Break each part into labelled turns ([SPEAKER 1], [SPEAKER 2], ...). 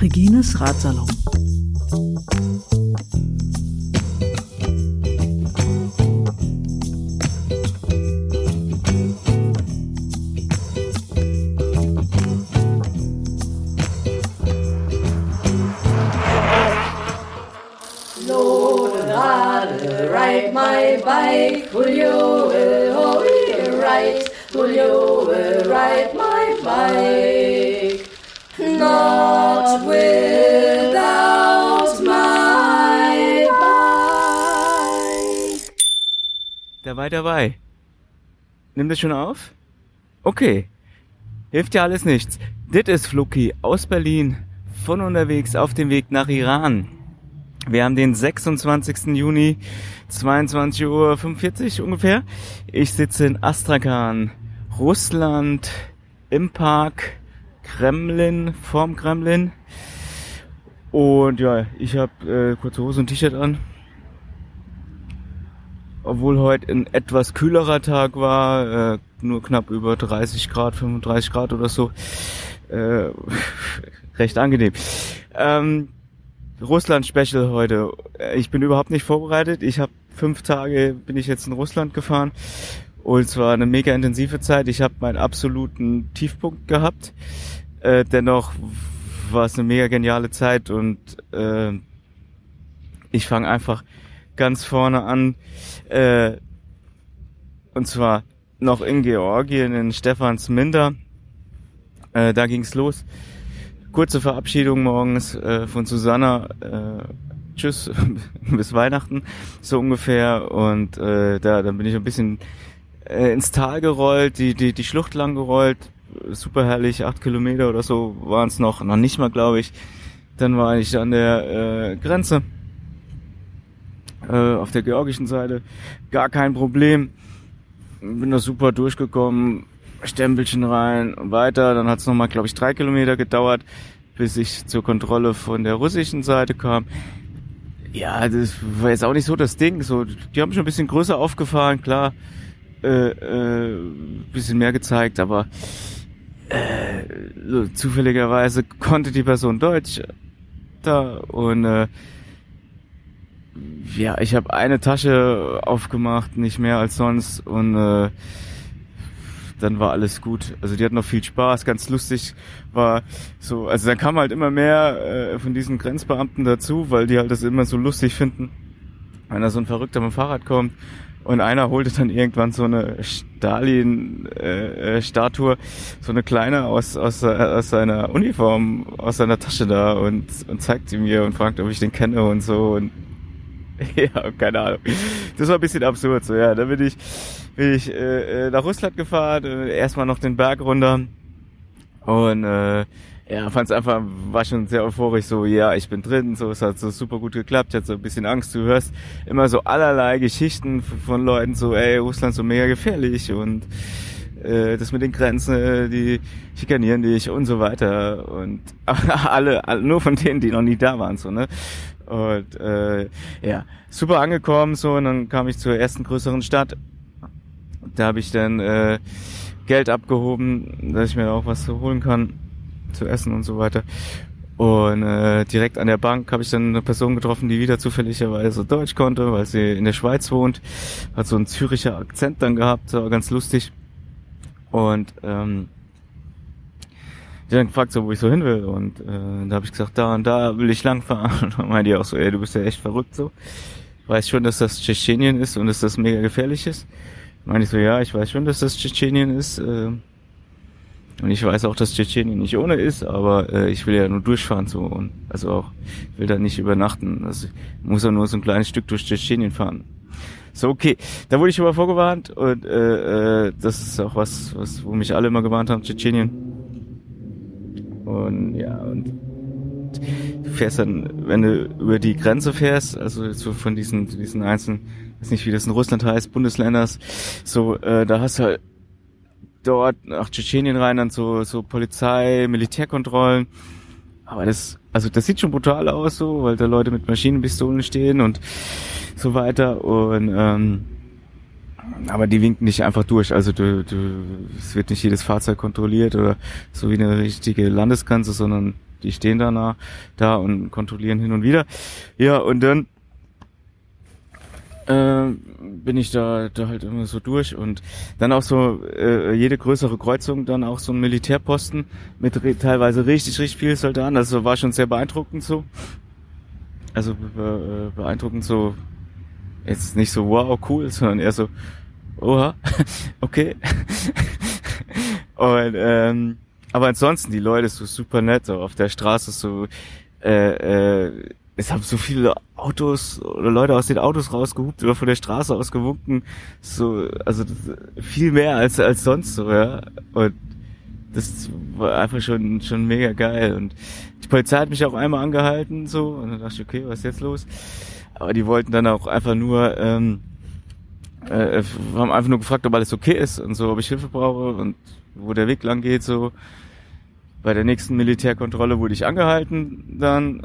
[SPEAKER 1] Regines Ratsalon.
[SPEAKER 2] Dabei. Nimm das schon auf? Okay. Hilft ja alles nichts. Dit ist Fluki aus Berlin, von unterwegs auf dem Weg nach Iran. Wir haben den 26. Juni, 22.45 Uhr ungefähr. Ich sitze in Astrakhan, Russland, im Park, Kremlin, vorm Kremlin. Und ja, ich habe äh, kurze Hose und T-Shirt an. Obwohl heute ein etwas kühlerer Tag war, äh, nur knapp über 30 Grad, 35 Grad oder so. Äh, recht angenehm. Ähm, Russland-Special heute. Ich bin überhaupt nicht vorbereitet. Ich habe fünf Tage bin ich jetzt in Russland gefahren und zwar eine mega intensive Zeit. Ich habe meinen absoluten Tiefpunkt gehabt. Äh, dennoch war es eine mega geniale Zeit und äh, ich fange einfach ganz vorne an. Äh, und zwar noch in Georgien, in Stephansminder. Äh, da ging's los kurze Verabschiedung morgens äh, von Susanna. Äh, tschüss, bis Weihnachten, so ungefähr. Und äh, da, dann bin ich ein bisschen äh, ins Tal gerollt, die, die, die Schlucht lang gerollt. Super herrlich, acht Kilometer oder so waren es noch, noch nicht mal, glaube ich. Dann war ich an der äh, Grenze äh, auf der georgischen Seite. Gar kein Problem. Bin da super durchgekommen, Stempelchen rein und weiter. Dann hat es nochmal, glaube ich, drei Kilometer gedauert, bis ich zur Kontrolle von der russischen Seite kam. Ja, das war jetzt auch nicht so das Ding. So, die haben schon ein bisschen größer aufgefahren, klar, äh, äh, bisschen mehr gezeigt, aber äh, zufälligerweise konnte die Person Deutsch da und äh, ja, ich habe eine Tasche aufgemacht, nicht mehr als sonst und äh, dann war alles gut. Also die hatten noch viel Spaß, ganz lustig war so, also dann kam halt immer mehr äh, von diesen Grenzbeamten dazu, weil die halt das immer so lustig finden, wenn da so ein Verrückter mit dem Fahrrad kommt und einer holte dann irgendwann so eine Stalin-Statue, äh, so eine kleine aus, aus, aus seiner Uniform, aus seiner Tasche da und, und zeigt sie mir und fragt, ob ich den kenne und so und ja, keine Ahnung. Das war ein bisschen absurd, so ja. Da bin ich, bin ich äh, äh nach Russland gefahren, äh, erstmal noch den Berg runter und äh, ja, fand es einfach, war schon sehr euphorisch, so, ja, ich bin drin, so, es hat so super gut geklappt, ich hatte so ein bisschen Angst, du hörst immer so allerlei Geschichten von Leuten, so, ey, Russland so mega gefährlich und äh, das mit den Grenzen, äh, die schikanieren dich und so weiter und alle, alle, nur von denen, die noch nie da waren, so, ne, und äh, ja, super angekommen so und dann kam ich zur ersten größeren Stadt. Da habe ich dann äh, Geld abgehoben, dass ich mir auch was holen kann zu essen und so weiter. Und äh, direkt an der Bank habe ich dann eine Person getroffen, die wieder zufälligerweise Deutsch konnte, weil sie in der Schweiz wohnt. Hat so einen Züricher Akzent dann gehabt, war ganz lustig. Und ähm, die dann gefragt, so, wo ich so hin will. Und äh, da habe ich gesagt, da und da will ich langfahren. Und dann meinte die auch so, ey, du bist ja echt verrückt so. Weiß schon, dass das Tschetschenien ist und dass das mega gefährlich ist. Meine ich so, ja, ich weiß schon, dass das Tschetschenien ist. Äh, und ich weiß auch, dass Tschetschenien nicht ohne ist, aber äh, ich will ja nur durchfahren so und also auch ich will da nicht übernachten. Also ich muss ja nur so ein kleines Stück durch Tschetschenien fahren. So okay, da wurde ich aber vorgewarnt und äh, äh, das ist auch was, was wo mich alle immer gewarnt haben, Tschetschenien. Und ja, und du fährst dann, wenn du über die Grenze fährst, also so von diesen, diesen einzelnen, weiß nicht, wie das in Russland heißt, Bundesländers, so, äh, da hast du halt dort nach Tschetschenien rein dann so, so Polizei, Militärkontrollen. Aber das, also das sieht schon brutal aus so, weil da Leute mit Maschinenpistolen stehen und so weiter. Und ähm, aber die winken nicht einfach durch. Also du, du, es wird nicht jedes Fahrzeug kontrolliert oder so wie eine richtige Landesgrenze, sondern die stehen da, da und kontrollieren hin und wieder. Ja, und dann äh, bin ich da, da halt immer so durch und dann auch so äh, jede größere Kreuzung dann auch so ein Militärposten mit teilweise richtig, richtig viel Soldaten. Also war schon sehr beeindruckend so. Also be beeindruckend so, jetzt nicht so wow, cool, sondern eher so, oha, okay. und ähm, aber ansonsten die Leute so super nett, so auf der Straße so äh, äh, es haben so viele Autos oder Leute aus den Autos rausgehupt oder von der Straße aus gewunken. So, also viel mehr als, als sonst so, ja. Und das war einfach schon, schon mega geil. Und die Polizei hat mich auch einmal angehalten, so, und dann dachte ich, okay, was ist jetzt los? Aber die wollten dann auch einfach nur, ähm, äh, haben einfach nur gefragt, ob alles okay ist und so, ob ich Hilfe brauche und wo der Weg lang geht, so. Bei der nächsten Militärkontrolle wurde ich angehalten dann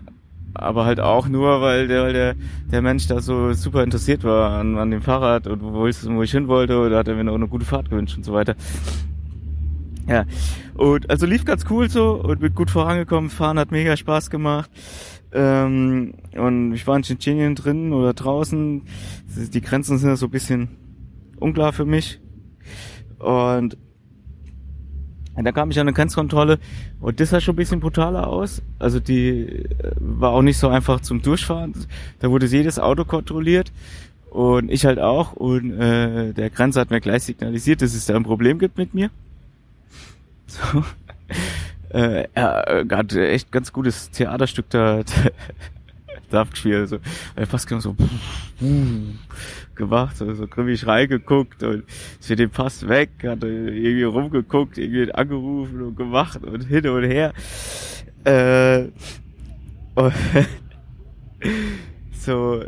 [SPEAKER 2] aber halt auch nur, weil der, weil der, der Mensch da so super interessiert war an, an dem Fahrrad und wo ich, wo ich hin wollte, oder hat er mir noch eine gute Fahrt gewünscht und so weiter. Ja, und also lief ganz cool so und bin gut vorangekommen, fahren hat mega Spaß gemacht. Ähm, und ich war in Tschetschenien drin oder draußen. Die Grenzen sind ja so ein bisschen unklar für mich. Und da kam ich an eine Grenzkontrolle und das sah schon ein bisschen brutaler aus. Also die äh, war auch nicht so einfach zum Durchfahren. Da wurde jedes Auto kontrolliert und ich halt auch. Und äh, der Grenzer hat mir gleich signalisiert, dass es da ein Problem gibt mit mir. So. Äh, er hat echt ganz gutes Theaterstück da, da gespielt. Also, fast genau so gemacht, so, so grimmig reingeguckt und ist für den Pass weg, hat irgendwie rumgeguckt, irgendwie angerufen und gemacht und hin und her. Äh, und so,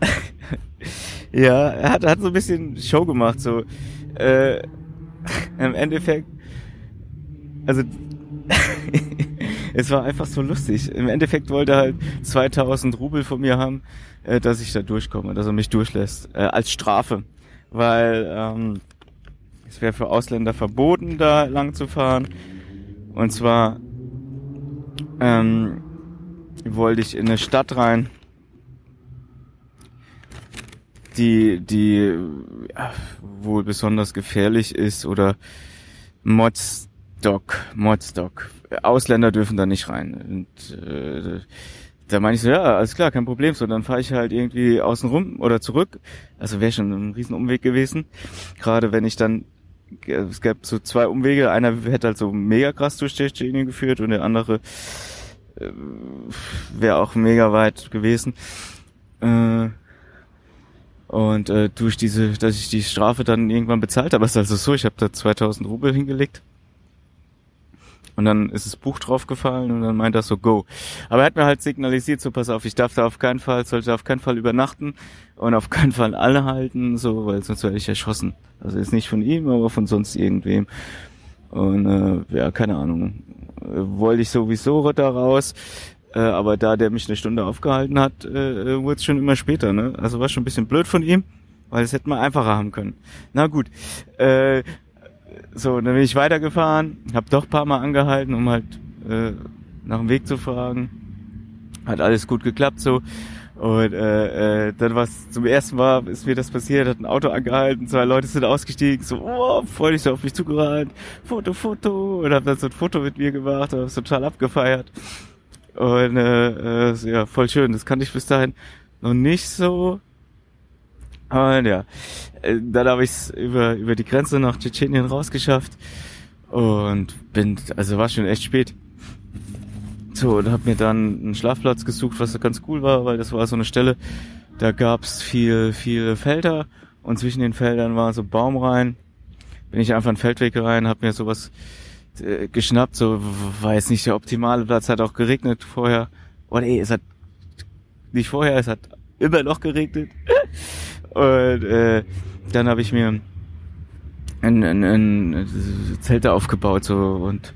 [SPEAKER 2] ja, er hat, hat so ein bisschen Show gemacht, so, äh, im Endeffekt, also, es war einfach so lustig. Im Endeffekt wollte er halt 2000 Rubel von mir haben, äh, dass ich da durchkomme, dass er mich durchlässt, äh, als Strafe. Weil ähm, es wäre für Ausländer verboten, da lang zu fahren. Und zwar ähm, wollte ich in eine Stadt rein, die, die ja, wohl besonders gefährlich ist oder Modstock, Modstock. Ausländer dürfen da nicht rein. Und äh, da meine ich so, ja, alles klar, kein Problem. So, dann fahre ich halt irgendwie außen rum oder zurück. Also wäre schon ein riesen Umweg gewesen. Gerade wenn ich dann, es gab so zwei Umwege. Einer hätte halt so mega krass durch Tschetschenien geführt und der andere äh, wäre auch mega weit gewesen. Äh, und äh, durch diese, dass ich die Strafe dann irgendwann bezahlt habe, ist also so, ich habe da 2000 Rubel hingelegt und dann ist das Buch draufgefallen und dann meint er so, go. Aber er hat mir halt signalisiert, so pass auf, ich darf da auf keinen Fall, sollte auf keinen Fall übernachten und auf keinen Fall alle halten, so, weil sonst werde ich erschossen. Also ist nicht von ihm, aber von sonst irgendwem. Und äh, ja, keine Ahnung. Wollte ich sowieso da raus. Äh, aber da der mich eine Stunde aufgehalten hat, äh, wurde es schon immer später, ne? Also war schon ein bisschen blöd von ihm, weil es hätte man einfacher haben können. Na gut. Äh, so, dann bin ich weitergefahren, habe doch paar Mal angehalten, um halt äh, nach dem Weg zu fragen. Hat alles gut geklappt so. Und äh, äh, dann was zum ersten Mal ist mir das passiert, hat ein Auto angehalten, zwei Leute sind ausgestiegen, so oh, freudig so auf mich zugerannt, Foto, Foto, und hab dann so ein Foto mit mir gemacht, hab's total abgefeiert. Und äh, äh, ja, voll schön. Das kannte ich bis dahin noch nicht so. Und ja, äh, dann habe ich es über, über die Grenze nach Tschetschenien rausgeschafft und bin, also war schon echt spät. So, und habe mir dann einen Schlafplatz gesucht, was ganz cool war, weil das war so eine Stelle, da gab's viel, viele Felder und zwischen den Feldern war so Baum rein. Bin ich einfach einen Feldweg rein, habe mir sowas äh, geschnappt, so war jetzt nicht der optimale Platz, hat auch geregnet vorher. Oder oh, ey, es hat nicht vorher, es hat immer noch geregnet. Und äh, dann habe ich mir ein, ein, ein Zelte aufgebaut so und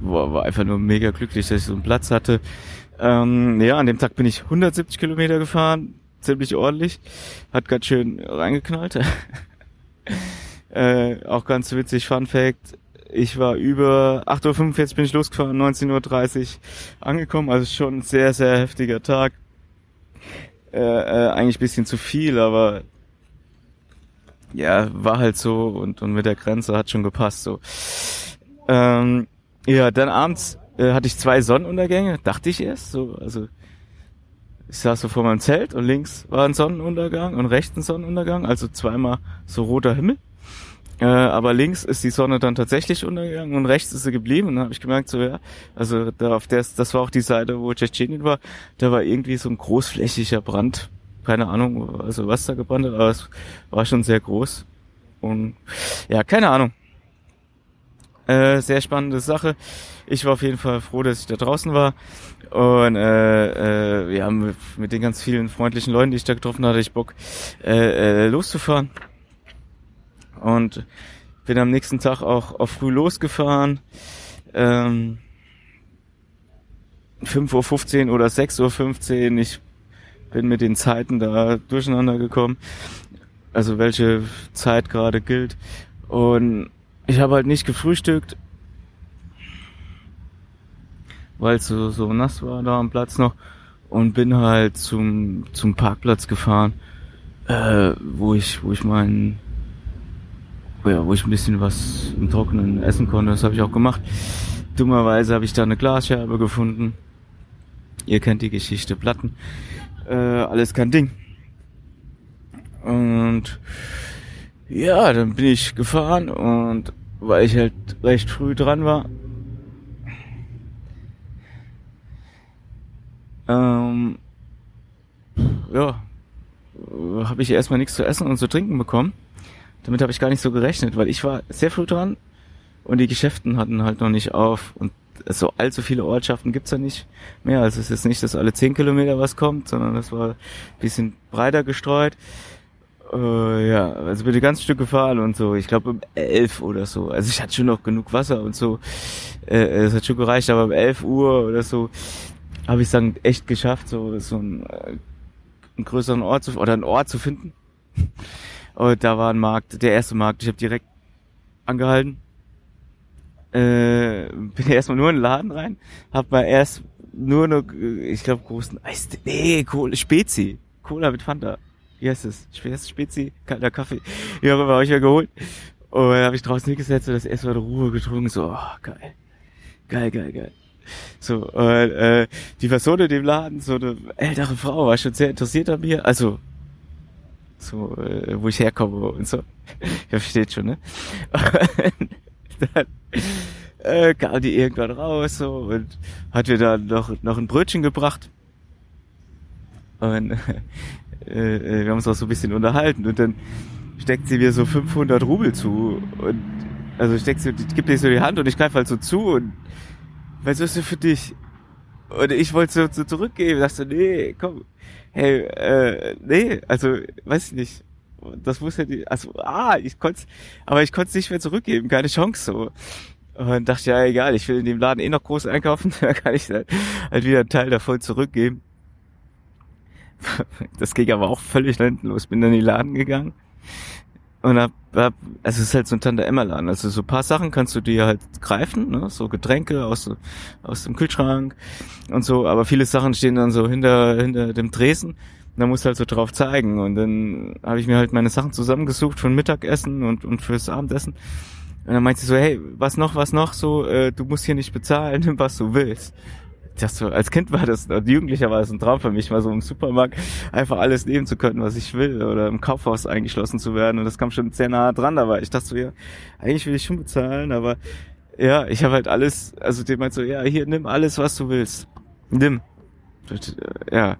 [SPEAKER 2] boah, war einfach nur mega glücklich, dass ich so einen Platz hatte. Ähm, ja, an dem Tag bin ich 170 Kilometer gefahren, ziemlich ordentlich. Hat ganz schön reingeknallt. äh, auch ganz witzig, Fun Fact. Ich war über 8.45 Uhr bin ich losgefahren, 19.30 Uhr angekommen, also schon ein sehr, sehr heftiger Tag. Äh, äh, eigentlich bisschen zu viel, aber ja, war halt so und, und mit der Grenze hat schon gepasst so. Ähm, ja, dann abends äh, hatte ich zwei Sonnenuntergänge, dachte ich erst, so, also ich saß so vor meinem Zelt und links war ein Sonnenuntergang und rechts ein Sonnenuntergang, also zweimal so roter Himmel. Äh, aber links ist die Sonne dann tatsächlich untergegangen und rechts ist sie geblieben. Und dann habe ich gemerkt, so ja, also da auf der, das war auch die Seite, wo Tschetschenien war, da war irgendwie so ein großflächiger Brand. Keine Ahnung, also was da gebrannt hat, aber es war schon sehr groß. Und ja, keine Ahnung. Äh, sehr spannende Sache. Ich war auf jeden Fall froh, dass ich da draußen war. Und äh, äh, ja, mit, mit den ganz vielen freundlichen Leuten, die ich da getroffen hatte, ich Bock äh, äh, loszufahren und bin am nächsten Tag auch, auch früh losgefahren. Ähm, 5.15 Uhr oder 6.15 Uhr. Ich bin mit den Zeiten da durcheinander gekommen. Also welche Zeit gerade gilt. Und ich habe halt nicht gefrühstückt, weil es so, so nass war da am Platz noch. Und bin halt zum, zum Parkplatz gefahren, äh, wo ich, wo ich meinen ja, wo ich ein bisschen was im Trockenen essen konnte. Das habe ich auch gemacht. Dummerweise habe ich da eine Glasscherbe gefunden. Ihr kennt die Geschichte, Platten. Äh, alles kein Ding. Und ja, dann bin ich gefahren und weil ich halt recht früh dran war, ähm, ja, habe ich erstmal nichts zu essen und zu trinken bekommen. Damit habe ich gar nicht so gerechnet, weil ich war sehr früh dran und die Geschäften hatten halt noch nicht auf und so allzu viele Ortschaften gibt's ja nicht mehr. Also es ist nicht, dass alle zehn Kilometer was kommt, sondern das war ein bisschen breiter gestreut. Äh, ja, also bin ein ganz Stück gefahren und so. Ich glaube um elf oder so. Also ich hatte schon noch genug Wasser und so. Äh, es hat schon gereicht, aber um elf Uhr oder so habe ich es dann echt geschafft, so so einen, äh, einen größeren Ort zu oder einen Ort zu finden. Und da war ein Markt, der erste Markt. Ich habe direkt angehalten. Äh, bin erstmal nur in den Laden rein, hab mal erst nur noch, ich glaube, großen Eis, nee, Cola, Spezi, Cola mit Fanta. Wie heißt es? Spezi, kalter Kaffee. Ja, habe ich ja geholt. Und dann habe ich draußen hingesetzt und das erste Mal Ruhe getrunken. So, oh, geil. Geil, geil, geil. So, und, äh, die Person in dem Laden, so eine ältere Frau, war schon sehr interessiert an mir. Also, so, äh, wo ich herkomme und so. ja, versteht schon, ne? dann äh, kam die irgendwann raus so und hat mir dann noch, noch ein Brötchen gebracht. Und äh, äh, wir haben uns auch so ein bisschen unterhalten und dann steckt sie mir so 500 Rubel zu und also steckt sie, gibt dir so die Hand und ich greife halt so zu und was ist denn für dich? Und ich wollte so, so zurückgeben, dachte, nee, komm, hey, äh, nee, also, weiß ich nicht. Das muss ja nicht, also, ah, ich konnte aber ich konnte es nicht mehr zurückgeben, keine Chance so. Und dachte, ja, egal, ich will in dem Laden eh noch groß einkaufen, da kann ich halt, halt wieder einen Teil davon zurückgeben. Das ging aber auch völlig hinten. Bin dann in den Laden gegangen und hab also es ist halt so ein Tante Emma Laden. Also so paar Sachen kannst du dir halt greifen, ne? so Getränke aus, aus dem Kühlschrank und so, aber viele Sachen stehen dann so hinter, hinter dem Tresen. Da musst du halt so drauf zeigen. Und dann habe ich mir halt meine Sachen zusammengesucht von Mittagessen und, und fürs Abendessen. Und dann meinte sie so, hey, was noch, was noch, so, äh, du musst hier nicht bezahlen, was du willst das so, als Kind war das, als Jugendlicher war das ein Traum für mich, mal so im Supermarkt einfach alles nehmen zu können, was ich will, oder im Kaufhaus eingeschlossen zu werden. Und das kam schon sehr nah dran, aber ich dachte so, ja, eigentlich will ich schon bezahlen, aber ja, ich habe halt alles, also dem meint so, ja, hier, nimm alles, was du willst. Nimm. Ja,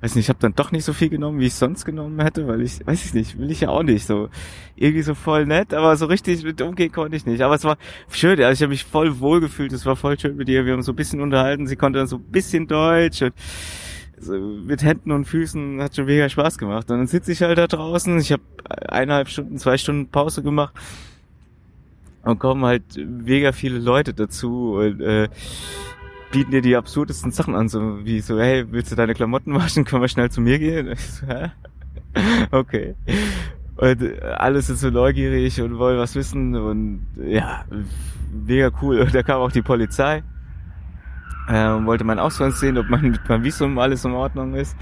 [SPEAKER 2] weiß nicht, ich habe dann doch nicht so viel genommen, wie ich sonst genommen hätte, weil ich, weiß ich nicht, will ich ja auch nicht so. Irgendwie so voll nett, aber so richtig mit umgehen konnte ich nicht. Aber es war schön, also ich habe mich voll wohl gefühlt, es war voll schön mit ihr, wir haben so ein bisschen unterhalten, sie konnte dann so ein bisschen Deutsch und so mit Händen und Füßen hat schon mega Spaß gemacht. Und dann sitze ich halt da draußen, ich habe eineinhalb Stunden, zwei Stunden Pause gemacht und kommen halt mega viele Leute dazu und äh, bieten dir die absurdesten Sachen an, so wie so, hey, willst du deine Klamotten waschen, können wir schnell zu mir gehen? So, hä? Okay. Und äh, alle sind so neugierig und wollen was wissen und ja, mega cool. Und da kam auch die Polizei äh, wollte mein Ausweis sehen, ob mein, mit Visum alles in Ordnung ist.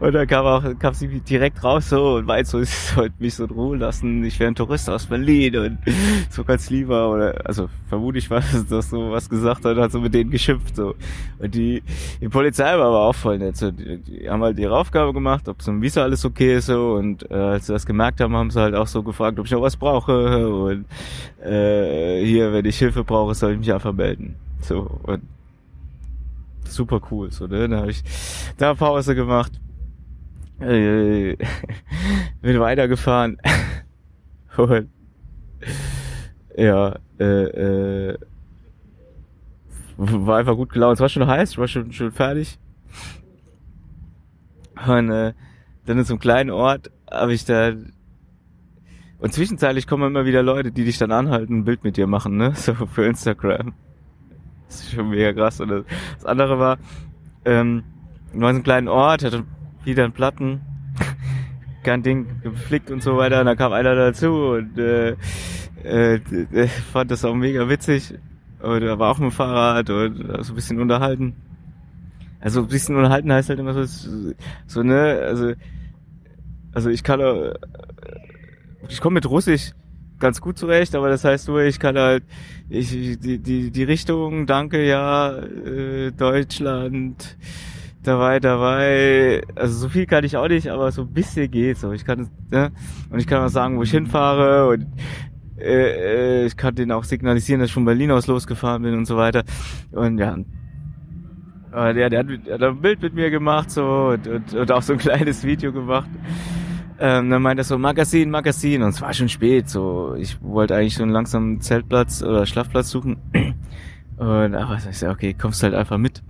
[SPEAKER 2] Und dann kam auch, kam sie direkt raus so und meint so, sie sollte mich so in Ruhe lassen. Ich wäre ein Tourist aus Berlin und so ganz lieber oder, also vermute ich was, dass so was gesagt hat, hat so mit denen geschimpft so. Und die, die Polizei war aber auch voll nett. So, die, die haben halt ihre Aufgabe gemacht, ob so ein Visa alles okay ist so und äh, als sie das gemerkt haben, haben sie halt auch so gefragt, ob ich noch was brauche und äh, hier, wenn ich Hilfe brauche, soll ich mich einfach melden. So und super cool. So, ne? Da habe ich da Pause gemacht. Äh, bin weitergefahren. Und ja, äh, äh, war einfach gut gelaunt. Es war schon heiß, war schon, schon fertig. Und äh, dann in so einem kleinen Ort habe ich da und zwischenzeitlich kommen immer wieder Leute, die dich dann anhalten, ein Bild mit dir machen, ne? So für Instagram. Das ist schon mega krass. Und das andere war, ähm, war so ein kleinen Ort, hatte wieder einen Platten, kein Ding geflickt und so weiter. Und dann kam einer dazu und äh, äh, fand das auch mega witzig. Und er war auch mit dem Fahrrad und so ein bisschen unterhalten. Also ein bisschen unterhalten heißt halt immer so, so ne, also, also ich kann, äh, ich komme mit Russisch ganz gut zurecht, aber das heißt nur, ich kann halt ich, die, die, die Richtung, danke, ja, äh, Deutschland, dabei, dabei, also so viel kann ich auch nicht, aber so ein bisschen geht so. Ich kann, ne? Und ich kann auch sagen, wo ich hinfahre und äh, äh, ich kann denen auch signalisieren, dass ich von Berlin aus losgefahren bin und so weiter. Und ja, der, der, hat, der hat ein Bild mit mir gemacht so und, und, und auch so ein kleines Video gemacht. Ähm, dann meinte er so, Magazin, Magazin. Und es war schon spät. So, ich wollte eigentlich so einen langsamen Zeltplatz oder Schlafplatz suchen. Und aber ich sag, okay, kommst halt einfach mit.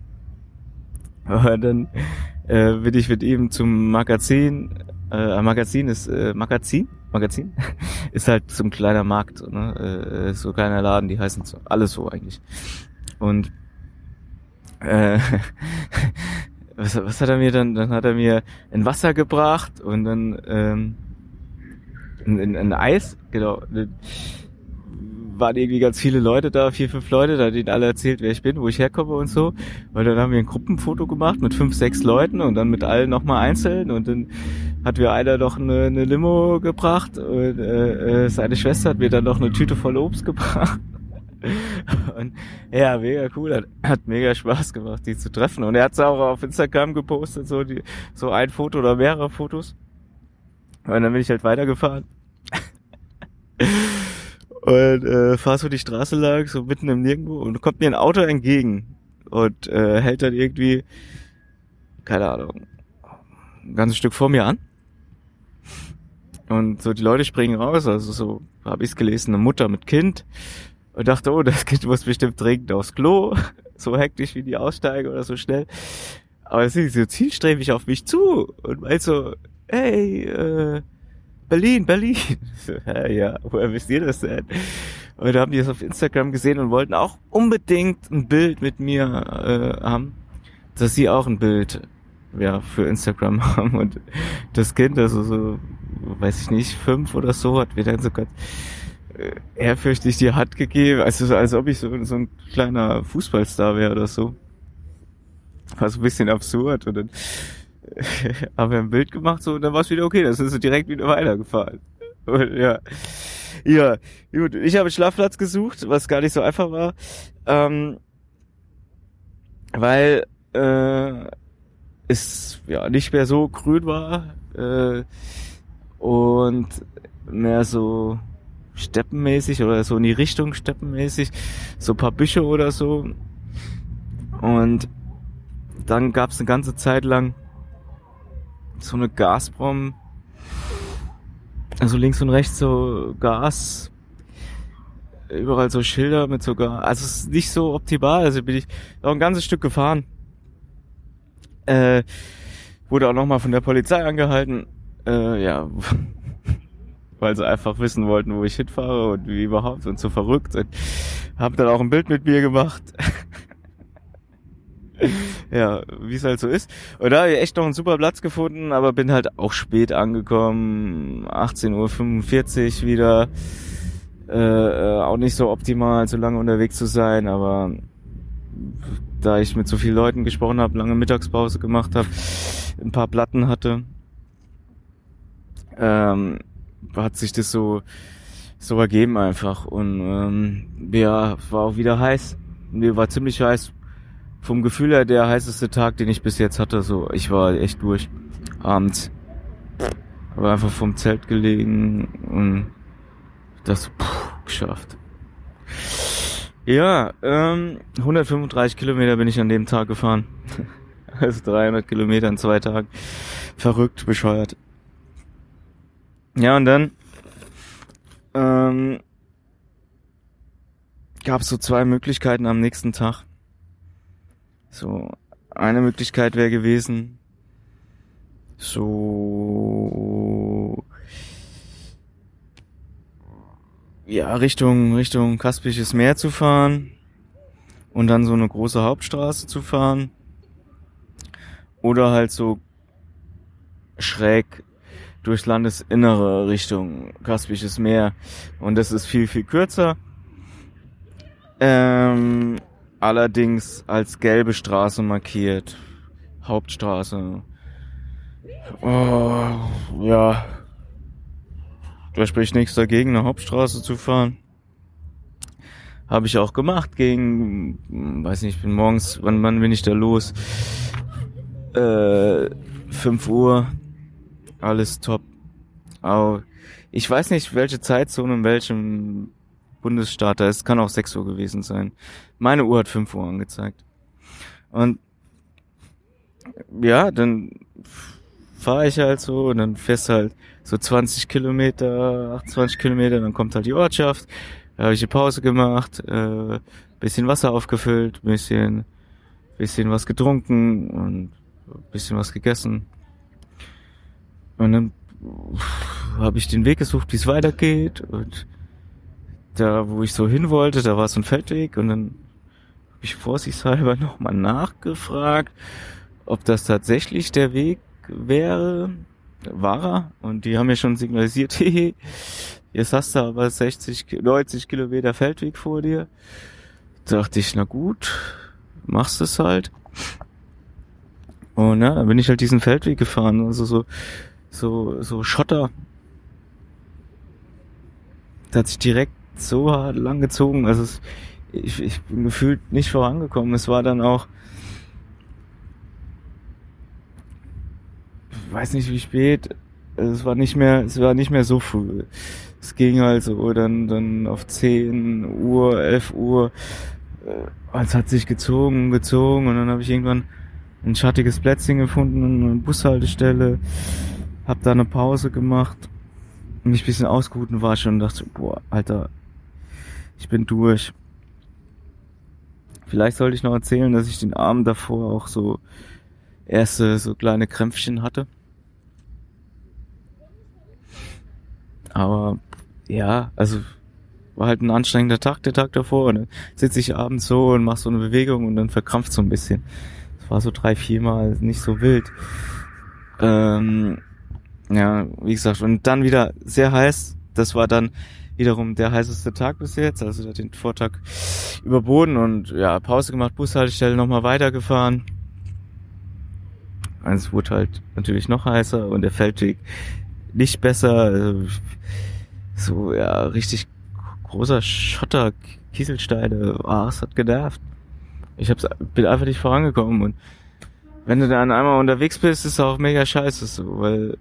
[SPEAKER 2] Aber dann äh, bin ich mit ihm zum Magazin. Äh, Magazin ist äh, Magazin? Magazin? ist halt so ein kleiner Markt, so, ne? Äh, so kleiner Laden, die heißen so, alles so eigentlich. Und äh, was, was hat er mir dann? Dann hat er mir ein Wasser gebracht und dann ähm, ein, ein Eis, genau. Waren irgendwie ganz viele Leute da, vier, fünf Leute, da denen alle erzählt, wer ich bin, wo ich herkomme und so. Weil dann haben wir ein Gruppenfoto gemacht mit fünf, sechs Leuten und dann mit allen nochmal einzeln und dann hat mir einer noch eine, eine Limo gebracht und äh, äh seine Schwester hat mir dann noch eine Tüte voll Obst gebracht. Und ja, mega cool. Hat, hat mega Spaß gemacht, die zu treffen. Und er hat es auch auf Instagram gepostet, so die, so ein Foto oder mehrere Fotos. Und dann bin ich halt weitergefahren. und äh, fahr so die Straße lang, so mitten im Nirgendwo und kommt mir ein Auto entgegen und äh, hält dann irgendwie, keine Ahnung, ein ganzes Stück vor mir an. Und so die Leute springen raus, also so habe ich es gelesen, eine Mutter mit Kind und dachte, oh, das Kind muss bestimmt dringend aufs Klo. So hektisch wie die aussteigen oder so schnell. Aber sind so zielstrebig auf mich zu und meint so, hey, äh, Berlin, Berlin. ja, woher wisst ihr das denn? Und da haben die das auf Instagram gesehen und wollten auch unbedingt ein Bild mit mir äh, haben, dass sie auch ein Bild ja, für Instagram haben. Und das Kind, also so, weiß ich nicht, fünf oder so, hat mir dann sogar ehrfürchtig die Hand gegeben, also als ob ich so, so ein kleiner Fußballstar wäre oder so. War so ein bisschen absurd und dann haben wir ein Bild gemacht so und dann war es wieder okay, dann sind sie direkt wieder weitergefahren. Und, ja. Ja, gut. Ich habe einen Schlafplatz gesucht, was gar nicht so einfach war. Ähm, weil äh, es ja nicht mehr so grün war äh, und mehr so steppenmäßig oder so in die Richtung steppenmäßig, so ein paar Büsche oder so. Und dann gab es eine ganze Zeit lang so eine Gazprom, also links und rechts so Gas, überall so Schilder mit sogar, also es ist nicht so optimal, also bin ich auch ein ganzes Stück gefahren. Äh, wurde auch nochmal von der Polizei angehalten. Äh, ja, weil sie einfach wissen wollten, wo ich hinfahre und wie überhaupt und so verrückt und haben dann auch ein Bild mit mir gemacht. ja, wie es halt so ist. Und da habe ich echt noch einen super Platz gefunden, aber bin halt auch spät angekommen, 18.45 Uhr wieder. Äh, äh, auch nicht so optimal, so lange unterwegs zu sein, aber da ich mit so vielen Leuten gesprochen habe, lange Mittagspause gemacht habe, ein paar Platten hatte, ähm, hat sich das so so ergeben einfach und ähm, ja, war auch wieder heiß. Mir war ziemlich heiß. Vom Gefühl her der heißeste Tag, den ich bis jetzt hatte. So, ich war echt durch. Abends. Aber einfach vom Zelt gelegen und das puh, geschafft. Ja, ähm, 135 Kilometer bin ich an dem Tag gefahren. also 300 Kilometer in zwei Tagen. Verrückt, bescheuert. Ja, und dann ähm, gab es so zwei Möglichkeiten am nächsten Tag. So, eine Möglichkeit wäre gewesen, so ja, Richtung, Richtung Kaspisches Meer zu fahren und dann so eine große Hauptstraße zu fahren. Oder halt so schräg durchs Landesinnere Richtung Kaspisches Meer. Und das ist viel, viel kürzer. Ähm, allerdings als gelbe Straße markiert. Hauptstraße. Oh, ja. Da spricht nichts dagegen, eine Hauptstraße zu fahren. Habe ich auch gemacht gegen, weiß nicht, ich bin morgens, wann, wann bin ich da los? Äh, 5 Uhr. Alles top. Aber ich weiß nicht, welche Zeitzone in welchem Bundesstaat da ist. Kann auch 6 Uhr gewesen sein. Meine Uhr hat 5 Uhr angezeigt. Und ja, dann fahre ich halt so und dann fährst halt so 20 Kilometer, 28 Kilometer, dann kommt halt die Ortschaft. Da habe ich eine Pause gemacht, äh, bisschen Wasser aufgefüllt, bisschen, bisschen was getrunken und bisschen was gegessen. Und dann habe ich den Weg gesucht, wie es weitergeht. Und da, wo ich so hin wollte, da war so ein Feldweg und dann habe ich vorsichtshalber nochmal nachgefragt, ob das tatsächlich der Weg wäre. War er. Und die haben ja schon signalisiert, hehe, jetzt hast du aber 60, 90 Kilometer Feldweg vor dir. Da dachte ich, na gut, machst es halt. Und ja, dann bin ich halt diesen Feldweg gefahren, also so so, so Schotter. Der hat sich direkt so hart lang gezogen. Also es, ich, ich bin gefühlt nicht vorangekommen. Es war dann auch, weiß nicht wie spät. Es war nicht mehr, es war nicht mehr so früh. Es ging also dann, dann auf 10 Uhr, 11 Uhr. Äh, es hat sich gezogen, gezogen und dann habe ich irgendwann ein schattiges Plätzchen gefunden, eine Bushaltestelle hab da eine Pause gemacht, mich ein bisschen ausgeruht und war schon und dachte, boah, Alter, ich bin durch. Vielleicht sollte ich noch erzählen, dass ich den Abend davor auch so erste so kleine Krämpfchen hatte. Aber ja, also war halt ein anstrengender Tag, der Tag davor. Und dann sitze ich abends so und mach so eine Bewegung und dann verkrampft so ein bisschen. Das war so drei, vier Mal nicht so wild. Ähm, ja, wie gesagt, und dann wieder sehr heiß. Das war dann wiederum der heißeste Tag bis jetzt, also den Vortag überboden und ja, Pause gemacht, Bushaltestelle nochmal weitergefahren. Also es wurde halt natürlich noch heißer und der Feldweg nicht besser. Also so, ja, richtig großer Schotter, Kieselsteine, ah, es hat genervt. Ich hab's, bin einfach nicht vorangekommen und wenn du dann einmal unterwegs bist, ist auch mega scheiße so, weil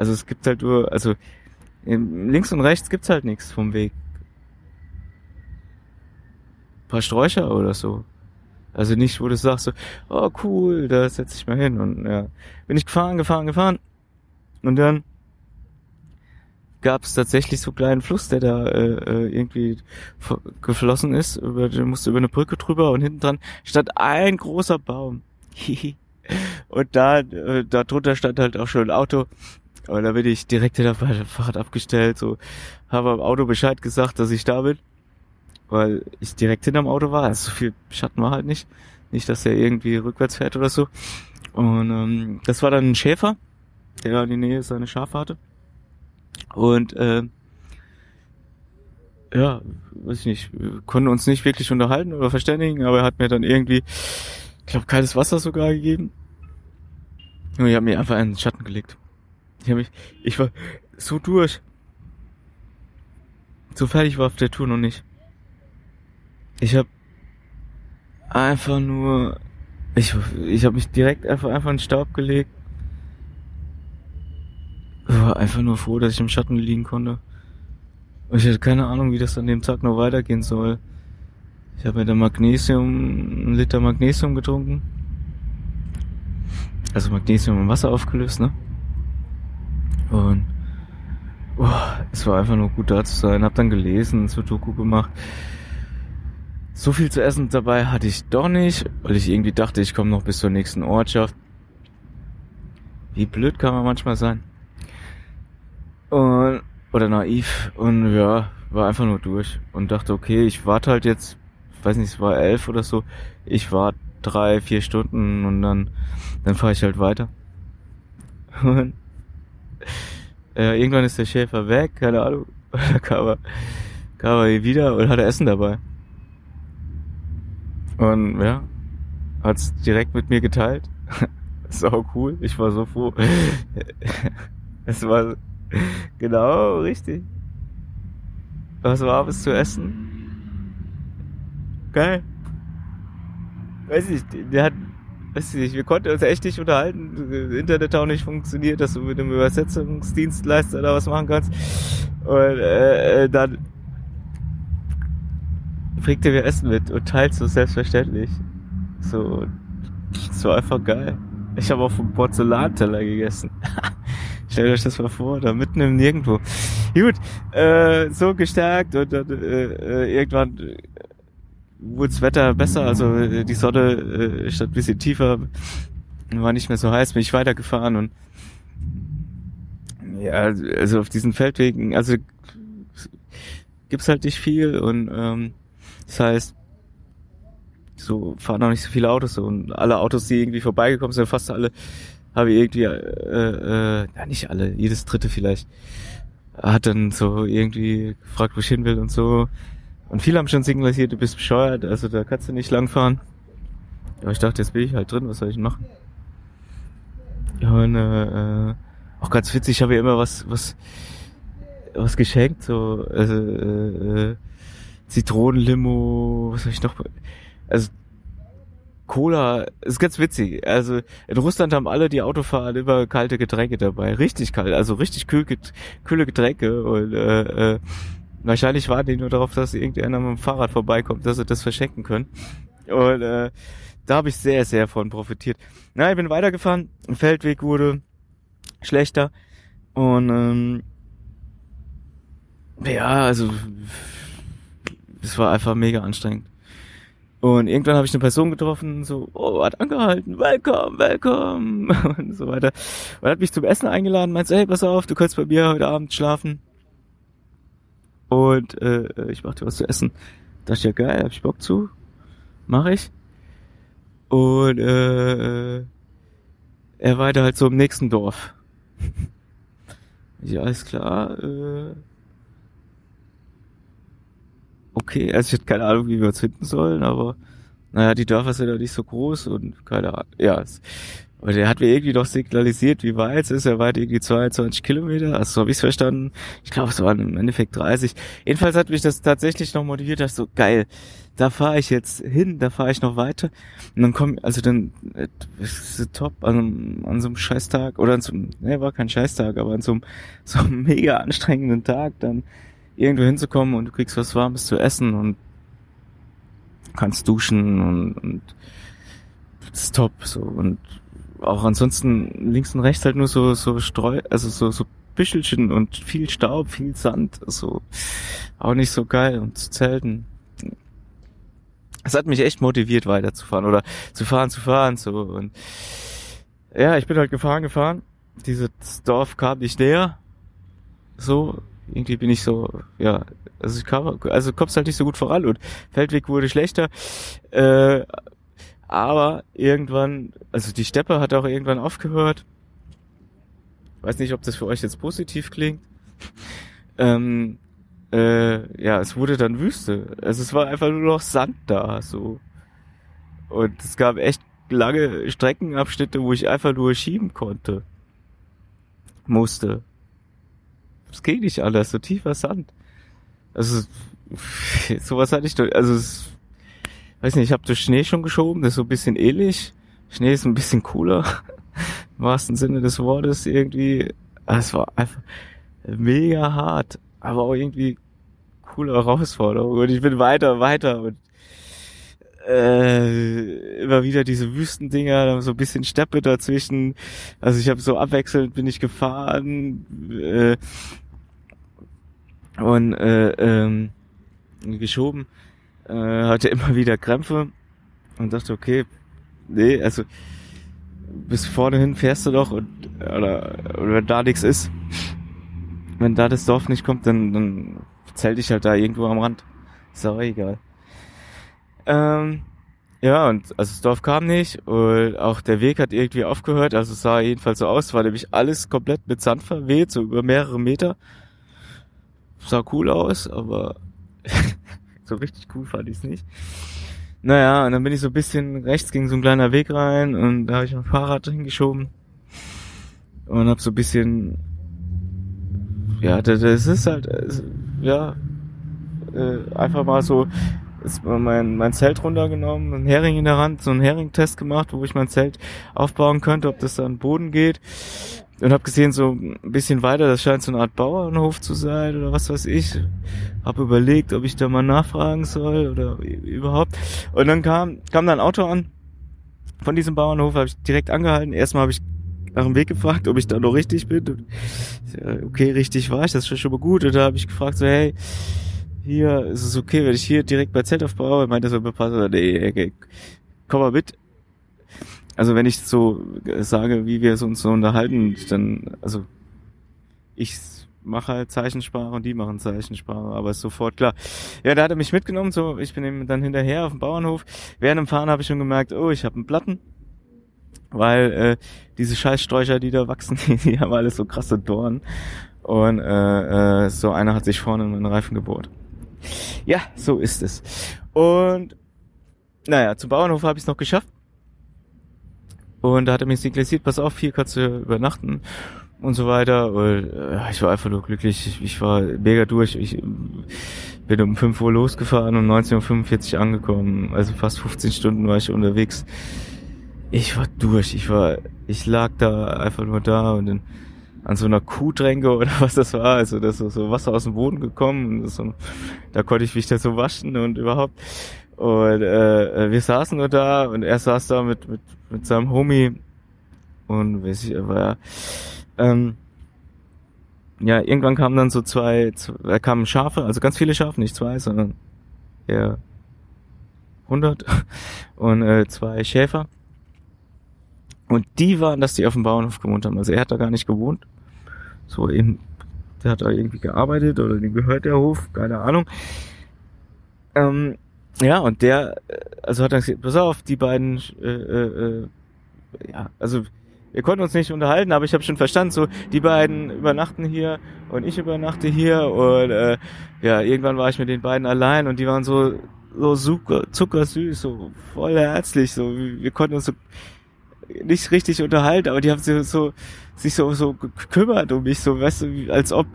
[SPEAKER 2] also es gibt halt nur, also links und rechts gibt's halt nichts vom Weg. Ein paar Sträucher oder so. Also nicht, wo du sagst so, oh cool, da setz ich mal hin. Und ja, bin ich gefahren, gefahren, gefahren. Und dann gab es tatsächlich so einen kleinen Fluss, der da äh, äh irgendwie geflossen ist. Über, du musst über eine Brücke drüber und hinten dran stand ein großer Baum. und da, äh, da drunter stand halt auch schon ein Auto aber da bin ich direkt hinter dem Fahrrad abgestellt, so, habe am Auto Bescheid gesagt, dass ich da bin, weil ich direkt hinterm Auto war, also so viel Schatten war halt nicht. Nicht, dass er irgendwie rückwärts fährt oder so. Und ähm, das war dann ein Schäfer, der in die Nähe seine Schafe hatte. Und äh, ja, weiß ich nicht, wir konnten uns nicht wirklich unterhalten oder verständigen, aber er hat mir dann irgendwie, ich glaube, kaltes Wasser sogar gegeben. Und ich habe mich einfach in den Schatten gelegt. Ich mich, ich war so durch. So fertig war auf der Tour noch nicht. Ich habe einfach nur, ich, ich habe mich direkt einfach einfach in den Staub gelegt. War einfach nur froh, dass ich im Schatten liegen konnte. Und ich hatte keine Ahnung, wie das an dem Tag noch weitergehen soll. Ich habe mir dann Magnesium, einen Liter Magnesium getrunken. Also Magnesium im Wasser aufgelöst, ne? Und oh, es war einfach nur gut da zu sein. Hab dann gelesen, zu Doku gemacht. So viel zu essen dabei hatte ich doch nicht, weil ich irgendwie dachte, ich komme noch bis zur nächsten Ortschaft. Wie blöd kann man manchmal sein. Und, oder naiv. Und ja, war einfach nur durch. Und dachte, okay, ich warte halt jetzt, weiß nicht, es war elf oder so. Ich warte drei, vier Stunden und dann, dann fahre ich halt weiter. Und äh, irgendwann ist der Schäfer weg, keine Ahnung. Da kam er, kam er wieder und hatte Essen dabei. Und ja, hat's direkt mit mir geteilt. Sau cool. Ich war so froh. es war genau richtig. Was warmes zu essen. Geil. Weiß ich, der hat weiß ich nicht, wir konnten uns echt nicht unterhalten. Internet auch nicht funktioniert, dass du mit einem Übersetzungsdienstleister da was machen kannst. Und äh, dann bringt er mir Essen mit und teilt so selbstverständlich. So, so einfach geil. Ich habe auch vom Porzellanteller gegessen. Stellt euch das mal vor, da mitten im Nirgendwo. Gut, äh, so gestärkt und dann äh, äh irgendwann wurde das Wetter besser, also äh, die Sonne äh, stand ein bisschen tiefer, war nicht mehr so heiß, bin ich weitergefahren und ja, also auf diesen Feldwegen, also gibt's halt nicht viel und ähm, das heißt, so fahren auch nicht so viele Autos und alle Autos, die irgendwie vorbeigekommen sind, fast alle, habe ich irgendwie, äh, äh, ja nicht alle, jedes dritte vielleicht, hat dann so irgendwie gefragt, wo ich hin will und so. Und viele haben schon signalisiert, du bist bescheuert, also da kannst du nicht langfahren. Aber ich dachte, jetzt bin ich halt drin, was soll ich machen? Ja, und äh, auch ganz witzig, ich habe ja immer was, was, was geschenkt, so, also, äh, äh, Zitronenlimo, was habe ich noch? Also Cola, ist ganz witzig. Also in Russland haben alle die Autofahrer immer kalte Getränke dabei, richtig kalt, also richtig kühl, kühle Getränke und äh, äh, Wahrscheinlich warten die nur darauf, dass irgendeiner mit dem Fahrrad vorbeikommt, dass sie das verschenken können. Und äh, da habe ich sehr, sehr von profitiert. Na, ich bin weitergefahren, Feldweg wurde schlechter und ähm, ja, also es war einfach mega anstrengend. Und irgendwann habe ich eine Person getroffen, so, oh, hat angehalten, welcome, welcome und so weiter. Und hat mich zum Essen eingeladen, meinte, hey, pass auf, du kannst bei mir heute Abend schlafen. Und äh, ich machte was zu essen. Da dachte ich, ja geil, hab ich Bock zu. Mach ich. Und äh, er weiter halt so im nächsten Dorf. ja, alles klar. Äh, okay, also ich hatte keine Ahnung, wie wir uns finden sollen, aber naja, die Dörfer sind ja nicht so groß und keine Ahnung. Ja, es, und er hat mir irgendwie noch signalisiert, wie weit es ist. Er weit irgendwie 22 Kilometer. Also so habe ich es verstanden. Ich glaube, es waren im Endeffekt 30. Jedenfalls hat mich das tatsächlich noch motiviert, dass so geil, da fahre ich jetzt hin, da fahre ich noch weiter. Und dann komm, also dann äh, ist top an, an so einem Scheißtag oder an so einem, ne, war kein Scheißtag, aber an so einem so einem mega anstrengenden Tag dann irgendwo hinzukommen und du kriegst was Warmes zu essen und kannst duschen und, und ist top so und auch ansonsten links und rechts halt nur so, so Streu, also so, so Büschelchen und viel Staub, viel Sand, also auch nicht so geil und zu zelten. Es hat mich echt motiviert weiterzufahren oder zu fahren, zu fahren, so und ja, ich bin halt gefahren, gefahren. Dieses Dorf kam nicht näher. So, irgendwie bin ich so, ja, also ich kam, also kommst halt nicht so gut voran und Feldweg wurde schlechter. Äh, Aber irgendwann, also die Steppe hat auch irgendwann aufgehört. Weiß nicht, ob das für euch jetzt positiv klingt. Ähm, äh, ja, es wurde dann Wüste. Also es war einfach nur noch Sand da, so. Und es gab echt lange Streckenabschnitte, wo ich einfach nur schieben konnte. Musste. Es ging nicht anders, so tiefer Sand. Also, sowas hatte ich doch, also, weiß nicht, ich habe durch Schnee schon geschoben, das ist so ein bisschen ähnlich. Schnee ist ein bisschen cooler, im wahrsten Sinne des Wortes irgendwie. Es war einfach mega hart, aber auch irgendwie coole Herausforderung. Und ich bin weiter, weiter und äh, immer wieder diese Wüstendinger, so ein bisschen Steppe dazwischen. Also ich habe so abwechselnd bin ich gefahren äh, und äh, ähm, geschoben, äh, hatte immer wieder Krämpfe und dachte, okay, nee, also bis vorne hin fährst du doch und oder, oder wenn da nichts ist, wenn da das Dorf nicht kommt, dann, dann zähl dich halt da irgendwo am Rand. Ist auch egal. Ähm, ja, und also das Dorf kam nicht und auch der Weg hat irgendwie aufgehört. Also sah jedenfalls so aus, war nämlich alles komplett mit Sand verweht, so über mehrere Meter. Sah cool aus, aber so richtig cool fand ich es nicht. Naja, und dann bin ich so ein bisschen rechts ging so ein kleiner Weg rein und da habe ich mein Fahrrad hingeschoben und hab so ein bisschen ja, das ist halt ja äh, einfach mal so ist mein, mein Zelt runtergenommen, ein Hering in der Hand, so einen Hering-Test gemacht, wo ich mein Zelt aufbauen könnte, ob das dann Boden geht. Und habe gesehen, so ein bisschen weiter, das scheint so eine Art Bauernhof zu sein oder was weiß ich. Habe überlegt, ob ich da mal nachfragen soll oder überhaupt. Und dann kam, kam da ein Auto an von diesem Bauernhof, habe ich direkt angehalten. Erstmal habe ich nach dem Weg gefragt, ob ich da noch richtig bin. Und, okay, richtig war ich, das ist schon mal gut. Und da habe ich gefragt, so, hey, hier, ist es okay, wenn ich hier direkt bei Zelt aufbaue? Meint er so, Pastor, nee, okay, komm mal mit. Also wenn ich so sage, wie wir uns so unterhalten, dann, also ich mache halt Zeichensprache und die machen Zeichensprache, aber ist sofort klar. Ja, da hat er mich mitgenommen, so ich bin ihm dann hinterher auf dem Bauernhof. Während dem Fahren habe ich schon gemerkt, oh, ich habe einen Platten, weil äh, diese Scheißsträucher, die da wachsen, die haben alles so krasse Dornen und äh, äh, so einer hat sich vorne in den Reifen gebohrt. Ja, so ist es. Und naja, zum Bauernhof habe ich es noch geschafft. Und da hat er mich signalisiert, pass auf, hier kannst du übernachten und so weiter. Und, äh, ich war einfach nur glücklich. Ich, ich war mega durch. Ich bin um 5 Uhr losgefahren und um 19.45 Uhr angekommen. Also fast 15 Stunden war ich unterwegs. Ich war durch. Ich war, ich lag da einfach nur da und dann an so einer Kuhdränge oder was das war. Also das ist so Wasser aus dem Boden gekommen. Und so, da konnte ich mich da so waschen und überhaupt. Und äh, wir saßen nur da und er saß da mit, mit, mit seinem Homie und weiß ich, aber. Ähm, ja, irgendwann kamen dann so zwei, zwei kamen Schafe, also ganz viele Schafe, nicht zwei, sondern eher 100 und äh, zwei Schäfer. Und die waren, dass die auf dem Bauernhof gewohnt haben. Also er hat da gar nicht gewohnt. So in, der hat da irgendwie gearbeitet oder dem gehört der Hof, keine Ahnung. Ähm, ja, und der, äh, also hat dann gesagt, pass auf, die beiden, äh, äh, äh, ja, also wir konnten uns nicht unterhalten, aber ich habe schon verstanden, so die beiden übernachten hier und ich übernachte hier und äh, ja, irgendwann war ich mit den beiden allein und die waren so so super zuckersüß, so voll herzlich, so wir konnten uns so nicht richtig unterhalten, aber die haben sich so, sich so, so gekümmert um mich, so, weißt du, als ob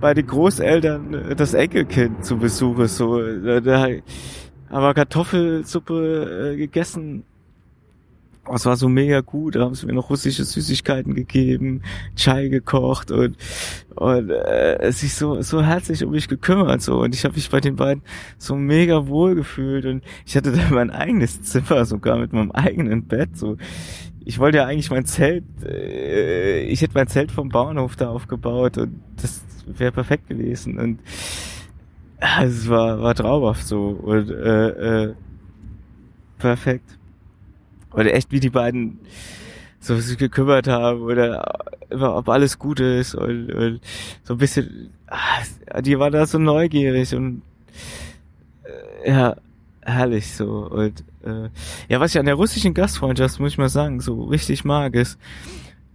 [SPEAKER 2] bei den Großeltern äh, das Enkelkind zu Besuch ist, so, da, da haben wir Kartoffelsuppe äh, gegessen. Oh, es war so mega gut, da haben sie mir noch russische Süßigkeiten gegeben, Chai gekocht und, und äh, sich so so herzlich um mich gekümmert so. Und ich habe mich bei den beiden so mega wohl gefühlt und ich hatte da mein eigenes Zimmer sogar mit meinem eigenen Bett so. Ich wollte ja eigentlich mein Zelt, äh, ich hätte mein Zelt vom Bauernhof da aufgebaut und das wäre perfekt gewesen. Und es war, war traumhaft so und äh, äh, perfekt. Oder echt wie die beiden so sich gekümmert haben oder immer, ob alles gut ist und, und so ein bisschen, ah, die waren da so neugierig und äh, ja, herrlich so. Und äh, ja, was ich an der russischen Gastfreundschaft, muss ich mal sagen, so richtig mag, ist,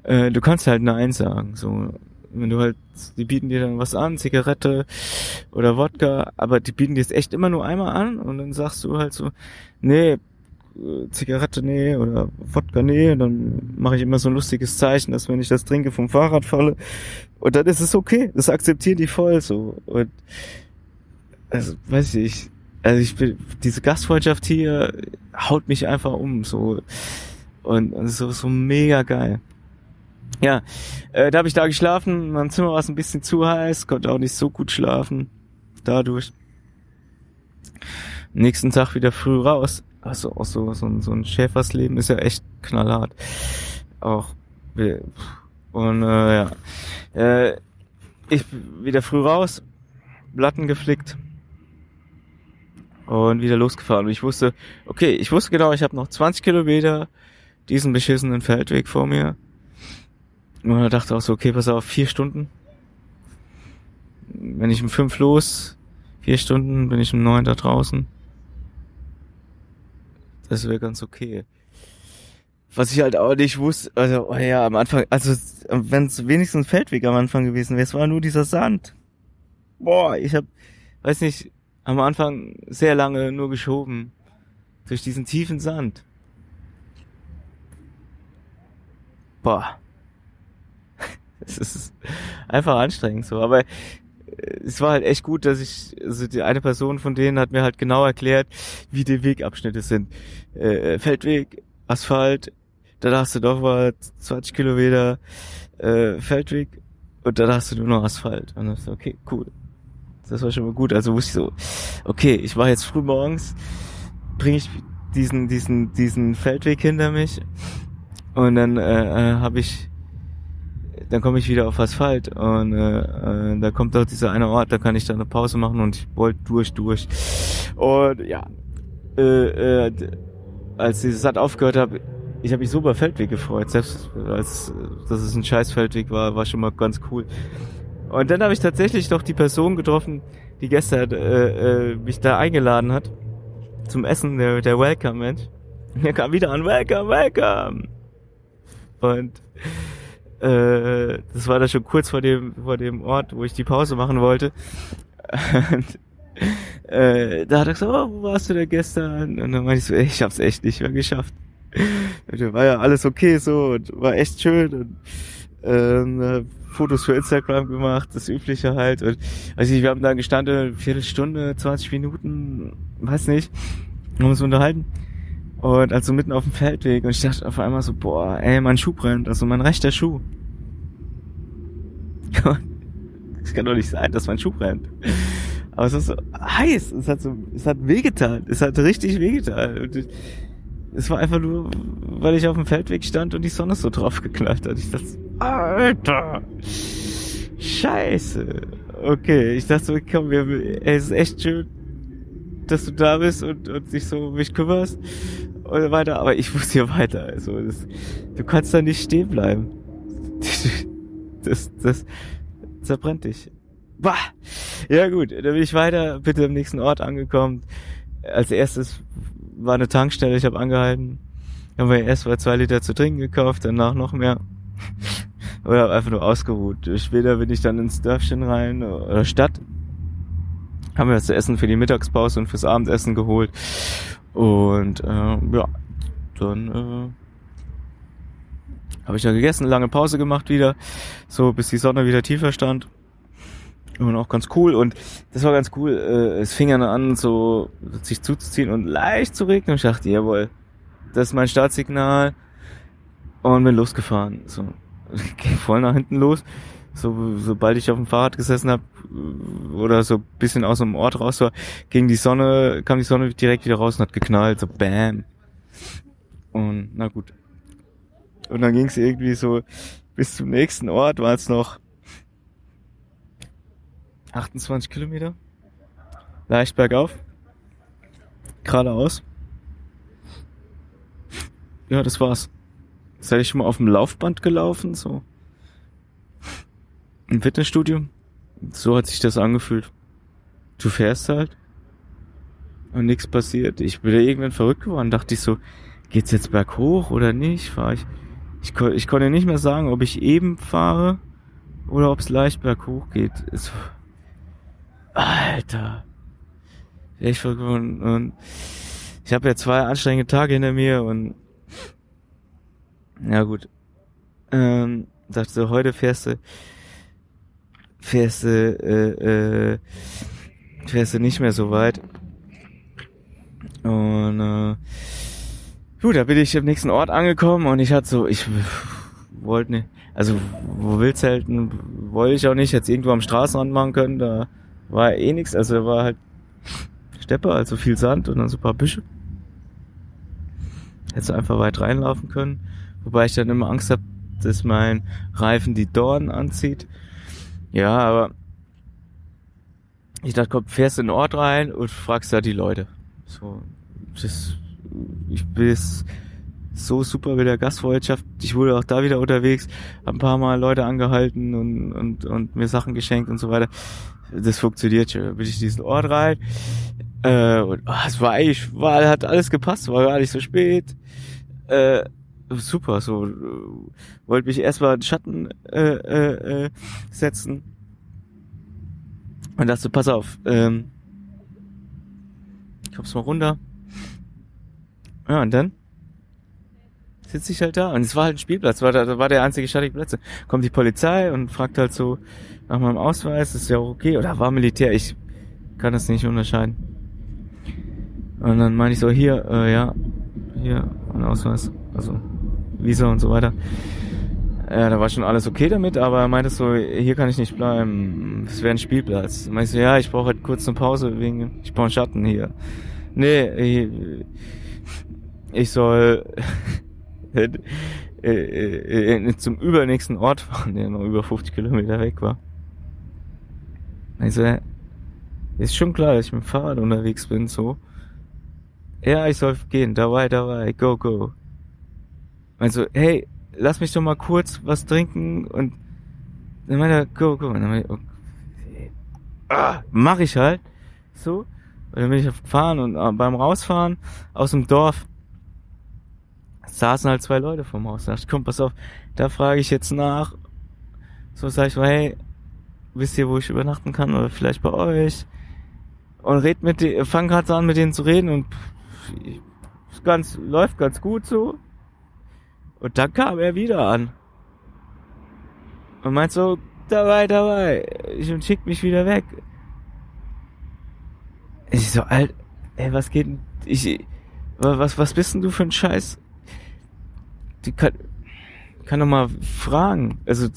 [SPEAKER 2] äh, du kannst halt Nein sagen. So, wenn du halt, die bieten dir dann was an, Zigarette oder Wodka, aber die bieten dir es echt immer nur einmal an und dann sagst du halt so, nee, Zigarette nee oder Wodka nee, und dann mache ich immer so ein lustiges Zeichen, dass wenn ich das trinke vom Fahrrad falle und dann ist es okay, das akzeptieren die voll so und also weiß ich, also ich bin diese Gastfreundschaft hier haut mich einfach um so und, und so so mega geil. Ja, äh, da habe ich da geschlafen, mein Zimmer war es ein bisschen zu heiß, konnte auch nicht so gut schlafen dadurch. Nächsten Tag wieder früh raus also auch so, so, ein, so ein Schäfersleben ist ja echt knallhart. Auch und äh, ja. Äh, ich wieder früh raus, Platten geflickt und wieder losgefahren. Und ich wusste, okay, ich wusste genau, ich habe noch 20 Kilometer diesen beschissenen Feldweg vor mir. Und da dachte auch so, okay, pass auf, vier Stunden. Wenn ich um fünf los, vier Stunden, bin ich um neun da draußen. Das wäre ganz okay. Was ich halt auch nicht wusste, also oh ja, am Anfang, also wenn es wenigstens Feldweg am Anfang gewesen wäre, es war nur dieser Sand. Boah, ich hab, weiß nicht, am Anfang sehr lange nur geschoben. Durch diesen tiefen Sand. Boah. Es ist einfach anstrengend so, aber es war halt echt gut, dass ich, also die eine Person von denen hat mir halt genau erklärt, wie die Wegabschnitte sind. Äh, Feldweg, Asphalt, dann hast du doch mal 20 Kilometer äh, Feldweg und dann hast du nur noch Asphalt. Und dann ist okay, cool. Das war schon mal gut. Also wusste ich so, okay, ich war jetzt früh morgens, bringe ich diesen, diesen, diesen Feldweg hinter mich und dann äh, äh, habe ich dann komme ich wieder auf Asphalt und äh, äh, da kommt auch dieser eine Ort, da kann ich dann eine Pause machen und ich wollte durch, durch. Und ja, äh, äh, als die Sat aufgehört habe, ich habe mich so über Feldweg gefreut, selbst als dass es ein scheiß Feldweg war, war schon mal ganz cool. Und dann habe ich tatsächlich doch die Person getroffen, die gestern äh, äh, mich da eingeladen hat zum Essen, der, der Welcome-Mensch. Der kam wieder an, Welcome, Welcome. Und äh, das war da schon kurz vor dem, vor dem Ort, wo ich die Pause machen wollte. Und, äh, da hat er gesagt, oh, wo warst du denn gestern? Und dann meinte ich so, ey, ich hab's echt nicht mehr geschafft. Und war ja alles okay so und war echt schön und äh, Fotos für Instagram gemacht, das Übliche halt. Und also wir haben da gestanden, eine Viertelstunde, 20 Minuten, weiß nicht, haben uns unterhalten. Und also mitten auf dem Feldweg und ich dachte auf einmal so, boah, ey, mein Schuh brennt, also mein rechter Schuh. Es kann doch nicht sein, dass mein Schuh brennt. Aber es ist so heiß, es hat so, es hat wehgetan, es hat richtig wehgetan. Und es war einfach nur, weil ich auf dem Feldweg stand und die Sonne so drauf geknallt hat. Ich dachte, Alter, Scheiße. Okay, ich dachte so, komm, wir, ey, es ist echt schön, dass du da bist und, und dich so um mich kümmerst und so weiter, aber ich muss hier weiter. Also das, du kannst da nicht stehen bleiben. Das, das zerbrennt dich. Bah! Ja gut, dann bin ich weiter, bitte im nächsten Ort angekommen. Als erstes war eine Tankstelle, ich habe angehalten. Haben wir erst mal zwei Liter zu trinken gekauft, danach noch mehr. Oder einfach nur ausgeruht. Später bin ich dann ins Dörfchen rein oder Stadt haben wir das Essen für die Mittagspause und fürs Abendessen geholt. Und äh, ja, dann äh, habe ich da gegessen, lange Pause gemacht wieder, so bis die Sonne wieder tiefer stand. Und auch ganz cool. Und das war ganz cool. Äh, es fing dann an, so sich zuzuziehen und leicht zu regnen. Und ich dachte, jawohl, das ist mein Startsignal. Und bin losgefahren. So, ging voll nach hinten los so, sobald ich auf dem Fahrrad gesessen habe oder so bisschen aus dem Ort raus war, ging die Sonne, kam die Sonne direkt wieder raus und hat geknallt, so bam. Und na gut. Und dann ging es irgendwie so bis zum nächsten Ort, war es noch 28 Kilometer. Leicht bergauf. Geradeaus. Ja, das war's. Seid ich schon mal auf dem Laufband gelaufen, so im Fitnessstudio. So hat sich das angefühlt. Du fährst halt. und nichts passiert. Ich bin da irgendwann verrückt geworden, dachte ich so, geht's jetzt berghoch oder nicht? Fahr ich, ich, ich konnte nicht mehr sagen, ob ich eben fahre oder ob es leicht berghoch geht. Es, Alter. Verrückt geworden. Und ich habe ja zwei anstrengende Tage hinter mir und ja gut. Ähm, dachte so, heute fährst du fährst du äh, äh, fährst du nicht mehr so weit. Und äh, gut, da bin ich im nächsten Ort angekommen und ich hatte so, ich wollte nicht, also wo willst du halt, wollte ich auch nicht jetzt irgendwo am Straßenrand machen können, da war eh nichts, also da war halt Steppe, also viel Sand und dann so ein paar Büsche. Hättest du einfach weit reinlaufen können, wobei ich dann immer Angst habe, dass mein Reifen die Dornen anzieht. Ja, aber ich dachte, komm, fährst in den Ort rein und fragst da die Leute. So, das, ich bin so super mit der Gastfreundschaft. Ich wurde auch da wieder unterwegs, hab ein paar Mal Leute angehalten und, und, und mir Sachen geschenkt und so weiter. Das funktioniert schon. Da bin ich in diesen Ort rein. Äh, und oh, es war eigentlich, war, hat alles gepasst, war gar nicht so spät. Äh, super, so wollte mich erstmal in Schatten äh, äh, äh, setzen. Und dachte pass auf, ähm, ich komm's mal runter. Ja, und dann sitze ich halt da. Und es war halt ein Spielplatz, war, da war der einzige schattige Plätze. Kommt die Polizei und fragt halt so nach meinem Ausweis, ist ja okay. Oder war Militär, ich kann das nicht unterscheiden. Und dann meine ich so, hier, äh, ja, hier, ein Ausweis, also Visa und so weiter. Ja, da war schon alles okay damit, aber er meinte so, hier kann ich nicht bleiben, es wäre ein Spielplatz. Meinst du, ja, ich brauche halt kurz eine Pause wegen, ich brauche einen Schatten hier. Nee, ich, soll zum übernächsten Ort fahren, der noch über 50 Kilometer weg war. Also, ist schon klar, dass ich mit dem Fahrrad unterwegs bin, so. Ja, ich soll gehen, dabei, dabei, go, go. Also, hey, lass mich doch mal kurz was trinken und dann meinte er, go. Und dann meinte okay. ah, mach ich halt. So. Und dann bin ich gefahren und äh, beim Rausfahren aus dem Dorf saßen halt zwei Leute vorm Haus. Da dachte ich, komm, pass auf, da frage ich jetzt nach. So sag ich mal, hey, wisst ihr, wo ich übernachten kann oder vielleicht bei euch? Und red mit denen, fang gerade an, mit denen zu reden und pff, ganz, läuft ganz gut so. Und dann kam er wieder an. Und meint so, dabei, dabei. Und schickt mich wieder weg. Ich so, alt, ey, was geht denn, ich, was, was bist denn du für ein Scheiß? Die kann, kann doch mal fragen. Also,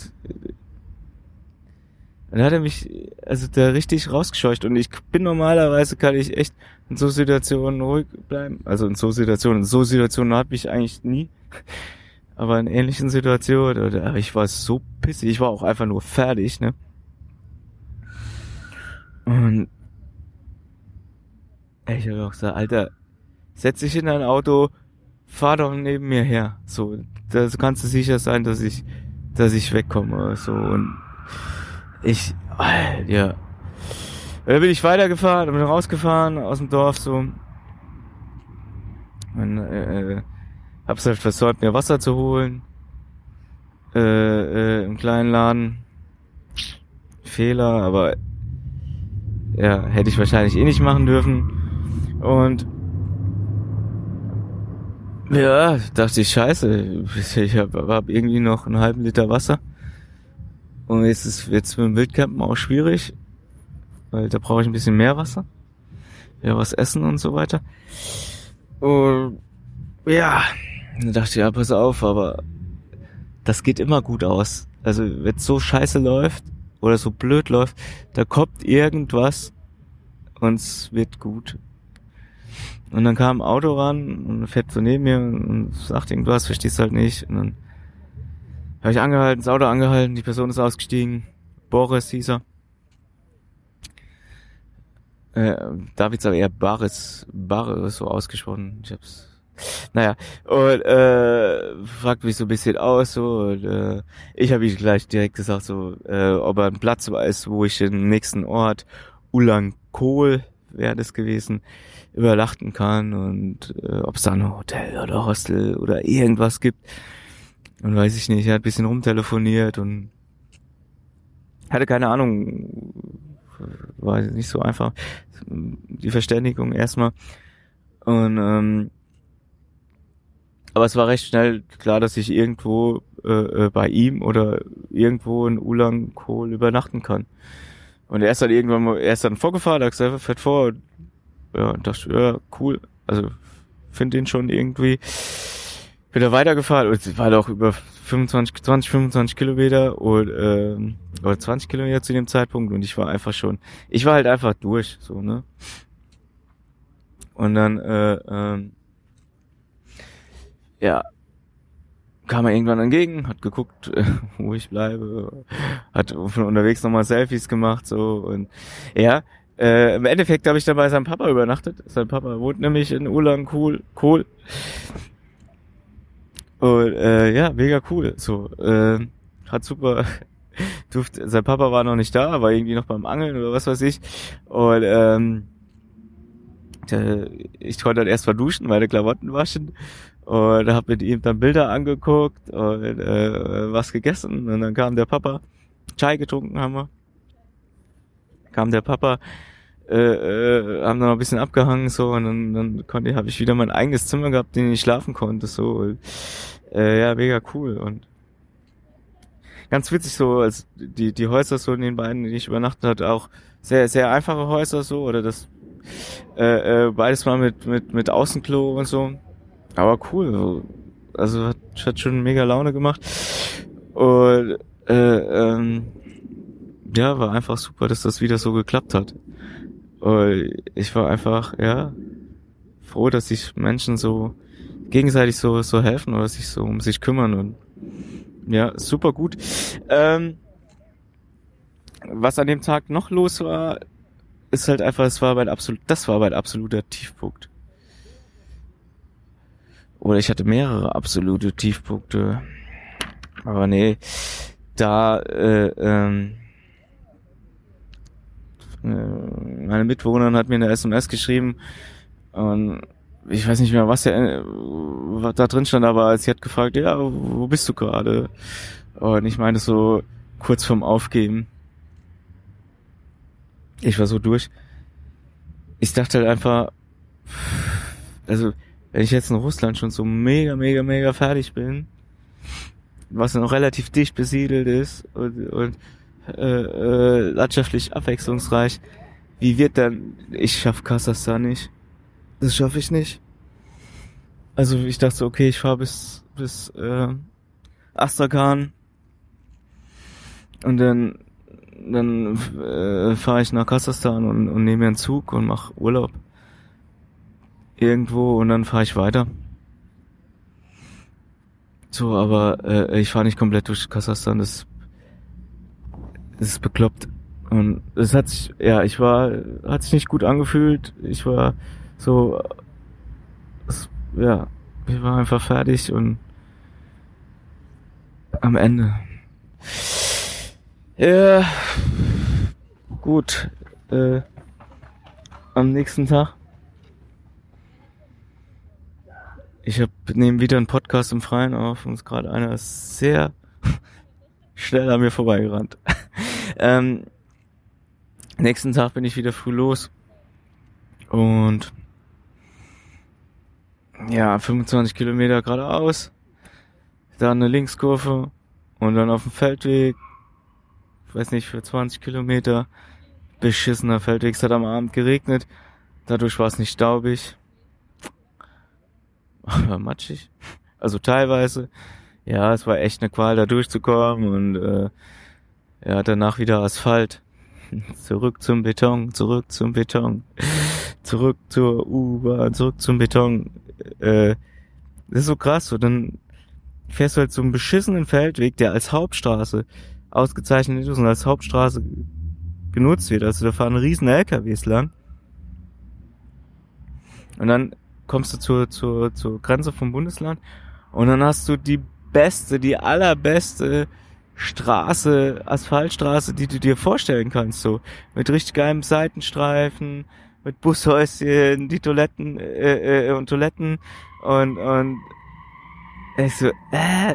[SPEAKER 2] dann hat er mich, also da richtig rausgescheucht und ich bin normalerweise kann ich echt in so Situationen ruhig bleiben. Also in so Situationen, in so Situationen habe ich eigentlich nie. Aber in ähnlichen Situationen, oder, ich war so pissig, ich war auch einfach nur fertig, ne? Und ich habe auch gesagt, Alter, setz dich in dein Auto, fahr doch neben mir her. So, da kannst du sicher sein, dass ich, dass ich wegkomme. So und ich, ja. Da bin ich weitergefahren, bin rausgefahren aus dem Dorf so. Und, äh, Hab's halt versäumt, mir Wasser zu holen. Äh, äh, im kleinen Laden. Fehler, aber ja, hätte ich wahrscheinlich eh nicht machen dürfen. Und ja, dachte ich, scheiße, ich hab, hab irgendwie noch einen halben Liter Wasser. Und jetzt ist jetzt mit dem Wildcampen auch schwierig, weil da brauche ich ein bisschen mehr Wasser. Ja, was essen und so weiter. Und ja, dann dachte ich, ja, pass auf, aber das geht immer gut aus. Also, wenn es so scheiße läuft oder so blöd läuft, da kommt irgendwas und es wird gut. Und dann kam ein Auto ran und fährt so neben mir und sagt irgendwas, verstehst halt nicht. Und dann habe ich angehalten, das Auto angehalten, die Person ist ausgestiegen. Boris hieß er. Äh, Davids aber eher Baris, Baris so ausgesprochen. Ich hab's naja, und äh, fragt mich so ein bisschen aus, so, und, äh, ich habe ihm gleich direkt gesagt, so, äh, ob er einen Platz weiß, wo ich den nächsten Ort, Ulan Kohl, wäre das gewesen, übernachten kann und äh, ob es da ein Hotel oder Hostel oder irgendwas gibt. Und weiß ich nicht, er hat ein bisschen rumtelefoniert und hatte keine Ahnung, war nicht so einfach, die Verständigung erstmal. Und ähm, aber es war recht schnell klar, dass ich irgendwo äh, äh bei ihm oder irgendwo in Ulankohl übernachten kann. Und er ist dann irgendwann mal, er ist dann vorgefahren, hat gesagt, fährt vor. Ja, und dachte, ja, cool. Also, finde den schon irgendwie. Wieder weitergefahren. Und es war doch über 25, 20, 25 Kilometer und, ähm, oder 20 Kilometer zu dem Zeitpunkt und ich war einfach schon, ich war halt einfach durch, so, ne? Und dann, äh, ähm, ja, kam er irgendwann entgegen, hat geguckt, wo ich bleibe, hat von unterwegs nochmal Selfies gemacht, so und ja, äh, im Endeffekt habe ich dann bei seinem Papa übernachtet. Sein Papa wohnt nämlich in Ulan cool, cool. Und äh, ja, mega cool. So, äh, hat super. Durfte, sein Papa war noch nicht da, war irgendwie noch beim Angeln oder was weiß ich. Und ähm, ich konnte dann erst mal duschen, meine Klamotten waschen und habe mit ihm dann Bilder angeguckt und äh, was gegessen. Und dann kam der Papa, Chai getrunken haben wir, kam der Papa, äh, äh, haben dann noch ein bisschen abgehangen so und dann, dann konnte habe ich wieder mein eigenes Zimmer gehabt, in dem ich schlafen konnte so und, äh, ja mega cool und ganz witzig so als die die Häuser so in den beiden, die ich übernachtet hatte, auch sehr sehr einfache Häuser so oder das äh, äh, beides mal mit mit mit Außenklo und so aber cool. Also hat, hat schon mega Laune gemacht. Und äh, ähm, ja, war einfach super, dass das wieder so geklappt hat. Und ich war einfach, ja, froh, dass sich Menschen so gegenseitig so, so helfen oder sich so um sich kümmern und ja, super gut. Ähm, was an dem Tag noch los war, ist halt einfach, es war mein absolut, das war mein absoluter Tiefpunkt. Oder ich hatte mehrere absolute Tiefpunkte. Aber nee, da äh, ähm, äh, meine Mitbewohnerin hat mir eine SMS geschrieben und ich weiß nicht mehr, was, der, was da drin stand, aber sie hat gefragt, ja, wo bist du gerade? Und ich meine so kurz vorm Aufgeben. Ich war so durch. Ich dachte halt einfach, also wenn ich jetzt in Russland schon so mega, mega, mega fertig bin, was noch relativ dicht besiedelt ist und, und äh, äh, landschaftlich abwechslungsreich, wie wird dann, ich schaff Kasachstan nicht. Das schaffe ich nicht. Also ich dachte, okay, ich fahre bis bis äh, Astrakhan und dann dann äh, fahre ich nach Kasachstan und, und nehme mir einen Zug und mach Urlaub irgendwo und dann fahre ich weiter. So, aber äh, ich fahre nicht komplett durch Kasachstan, das, das ist bekloppt. Und es hat sich, ja, ich war, hat sich nicht gut angefühlt. Ich war so, es, ja, ich war einfach fertig und am Ende. Ja, gut. Äh, am nächsten Tag Ich hab, nehme wieder einen Podcast im Freien auf und ist gerade einer sehr schnell an mir vorbeigerannt. ähm, nächsten Tag bin ich wieder früh los und ja, 25 Kilometer geradeaus, dann eine Linkskurve und dann auf dem Feldweg, weiß nicht, für 20 Kilometer, beschissener Feldweg, es hat am Abend geregnet, dadurch war es nicht staubig, aber matschig. Also teilweise. Ja, es war echt eine Qual, da durchzukommen und äh, ja, danach wieder Asphalt. zurück zum Beton, zurück zum Beton, zurück zur U-Bahn, zurück zum Beton. Äh, das ist so krass, so dann fährst du halt so einen beschissenen Feldweg, der als Hauptstraße ausgezeichnet ist und als Hauptstraße genutzt wird. Also da fahren riesen LKWs lang. Und dann kommst du zur, zur, zur Grenze vom Bundesland und dann hast du die beste, die allerbeste Straße, Asphaltstraße, die du dir vorstellen kannst, so. Mit richtig geilem Seitenstreifen, mit Bushäuschen, die Toiletten äh, äh, und Toiletten und und ich so, äh,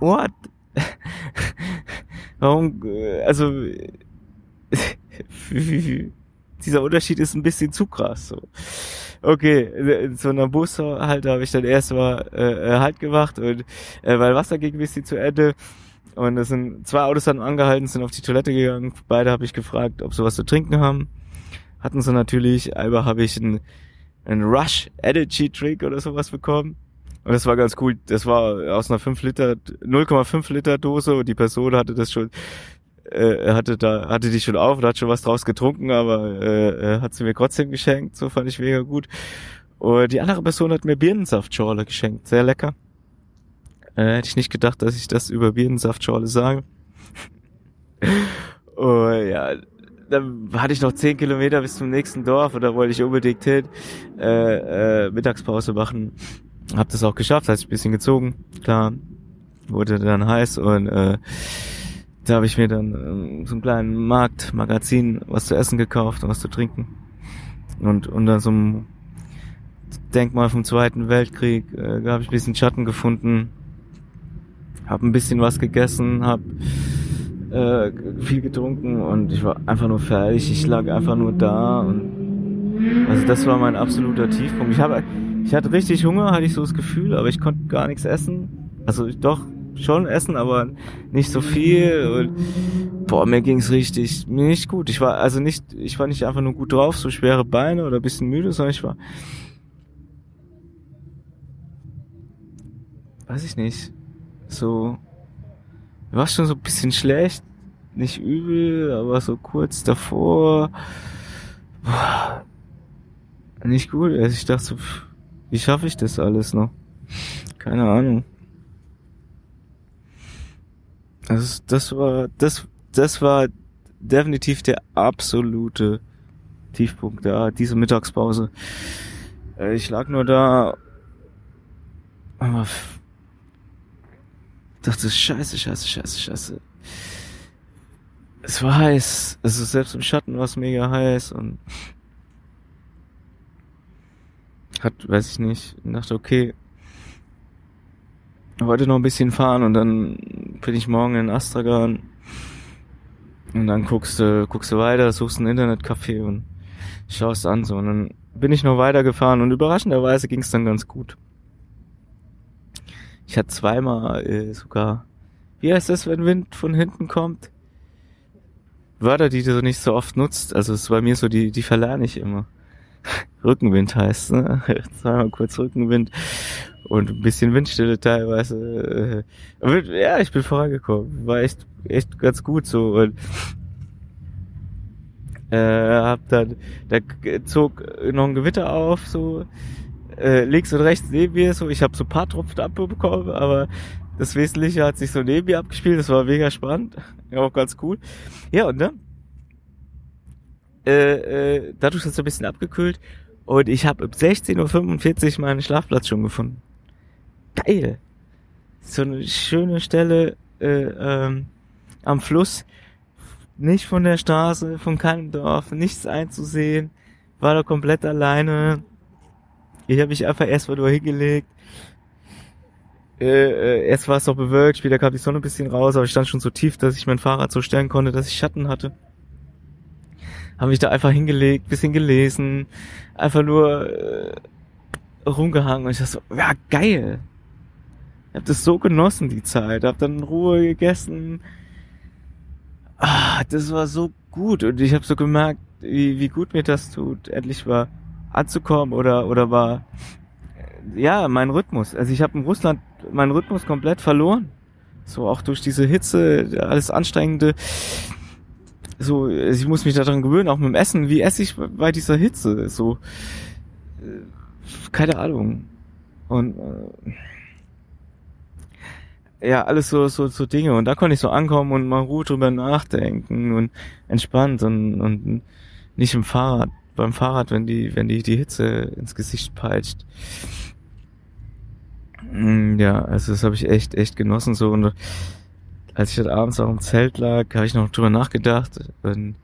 [SPEAKER 2] what? Warum, äh, also dieser Unterschied ist ein bisschen zu krass. So. Okay, in so einer Bushalte habe ich dann erst mal äh, äh, halt gemacht und äh, weil Wasser ging ein bisschen zu Ende und es sind zwei Autos dann angehalten, sind auf die Toilette gegangen. Beide habe ich gefragt, ob sie was zu trinken haben. Hatten sie natürlich. Einmal habe ich einen, einen Rush Energy Drink oder sowas bekommen. Und das war ganz cool. Das war aus einer 5 Liter, 0,5 Liter Dose und die Person hatte das schon äh, hatte da hatte die schon auf und hat schon was draus getrunken, aber äh, hat sie mir trotzdem geschenkt. So fand ich mega gut. Und die andere Person hat mir Birnensaftschorle geschenkt, sehr lecker. Äh, hätte ich nicht gedacht, dass ich das über Birnensaftschorle sage. oh ja, dann hatte ich noch zehn Kilometer bis zum nächsten Dorf und da wollte ich unbedingt hin, äh, äh, Mittagspause machen. Hab das auch geschafft, hat sich ein bisschen gezogen, klar, wurde dann heiß und äh, da habe ich mir dann äh, so einen kleinen Markt, Magazin, was zu essen gekauft und was zu trinken. Und unter so einem Denkmal vom Zweiten Weltkrieg äh, habe ich ein bisschen Schatten gefunden, habe ein bisschen was gegessen, habe äh, viel getrunken und ich war einfach nur fertig. Ich lag einfach nur da und also das war mein absoluter Tiefpunkt. Ich habe, ich hatte richtig Hunger, hatte ich so das Gefühl, aber ich konnte gar nichts essen. Also doch schon essen, aber nicht so viel. Und, boah, mir ging's richtig nicht gut. Ich war also nicht, ich war nicht einfach nur gut drauf, so schwere Beine oder bisschen müde, sondern ich war, weiß ich nicht, so, war schon so ein bisschen schlecht, nicht übel, aber so kurz davor, boah, nicht gut. Also ich dachte so, wie schaffe ich das alles noch? Keine Ahnung. Also das war, das, das war definitiv der absolute Tiefpunkt da, diese Mittagspause. Äh, ich lag nur da, aber dachte, scheiße, scheiße, scheiße, scheiße. Es war heiß, also selbst im Schatten war es mega heiß und hat, weiß ich nicht, dachte, okay, heute noch ein bisschen fahren und dann bin ich morgen in Astragan und dann guckst du, guckst du weiter, suchst ein Internetcafé und schaust an so und dann bin ich noch weitergefahren und überraschenderweise ging es dann ganz gut. Ich hatte zweimal äh, sogar, wie heißt das, wenn Wind von hinten kommt? Wörter, die du nicht so oft nutzt. Also es ist bei mir so, die, die verlerne ich immer. Rückenwind heißt, ne? Zweimal kurz Rückenwind und ein bisschen Windstille teilweise. Äh, ja, ich bin vorangekommen. War echt, echt ganz gut so. Und äh, hab dann, da zog noch ein Gewitter auf, so äh, links und rechts neben mir, so ich habe so ein paar Tropfen abbekommen, aber das Wesentliche hat sich so neben mir abgespielt, das war mega spannend, ja, auch ganz cool. Ja, und dann äh, äh, dadurch ist es ein bisschen abgekühlt und ich habe um 16.45 Uhr meinen Schlafplatz schon gefunden geil. So eine schöne Stelle äh, ähm, am Fluss, nicht von der Straße, von keinem Dorf, nichts einzusehen, war da komplett alleine. Ich habe mich einfach erstmal nur hingelegt. Äh, äh, erst war es noch bewölkt, später kam die Sonne ein bisschen raus, aber ich stand schon so tief, dass ich mein Fahrrad so stellen konnte, dass ich Schatten hatte. Habe mich da einfach hingelegt, bisschen gelesen, einfach nur äh, rumgehangen und ich dachte so, ja geil, ich habe das so genossen, die Zeit. Hab dann in Ruhe gegessen. Ah, das war so gut. Und ich habe so gemerkt, wie, wie gut mir das tut, endlich mal anzukommen oder, oder war, ja, mein Rhythmus. Also ich habe in Russland meinen Rhythmus komplett verloren. So auch durch diese Hitze, alles Anstrengende. So, also ich muss mich daran gewöhnen, auch mit dem Essen. Wie esse ich bei dieser Hitze? So, äh, keine Ahnung. Und äh, ja, alles so, so, so Dinge. Und da konnte ich so ankommen und mal Ruhe drüber nachdenken und entspannt und, und nicht im Fahrrad, beim Fahrrad, wenn die, wenn die, die Hitze ins Gesicht peitscht. Mm, ja, also das habe ich echt, echt genossen so. Und als ich dann abends auch im Zelt lag, habe ich noch drüber nachgedacht. Und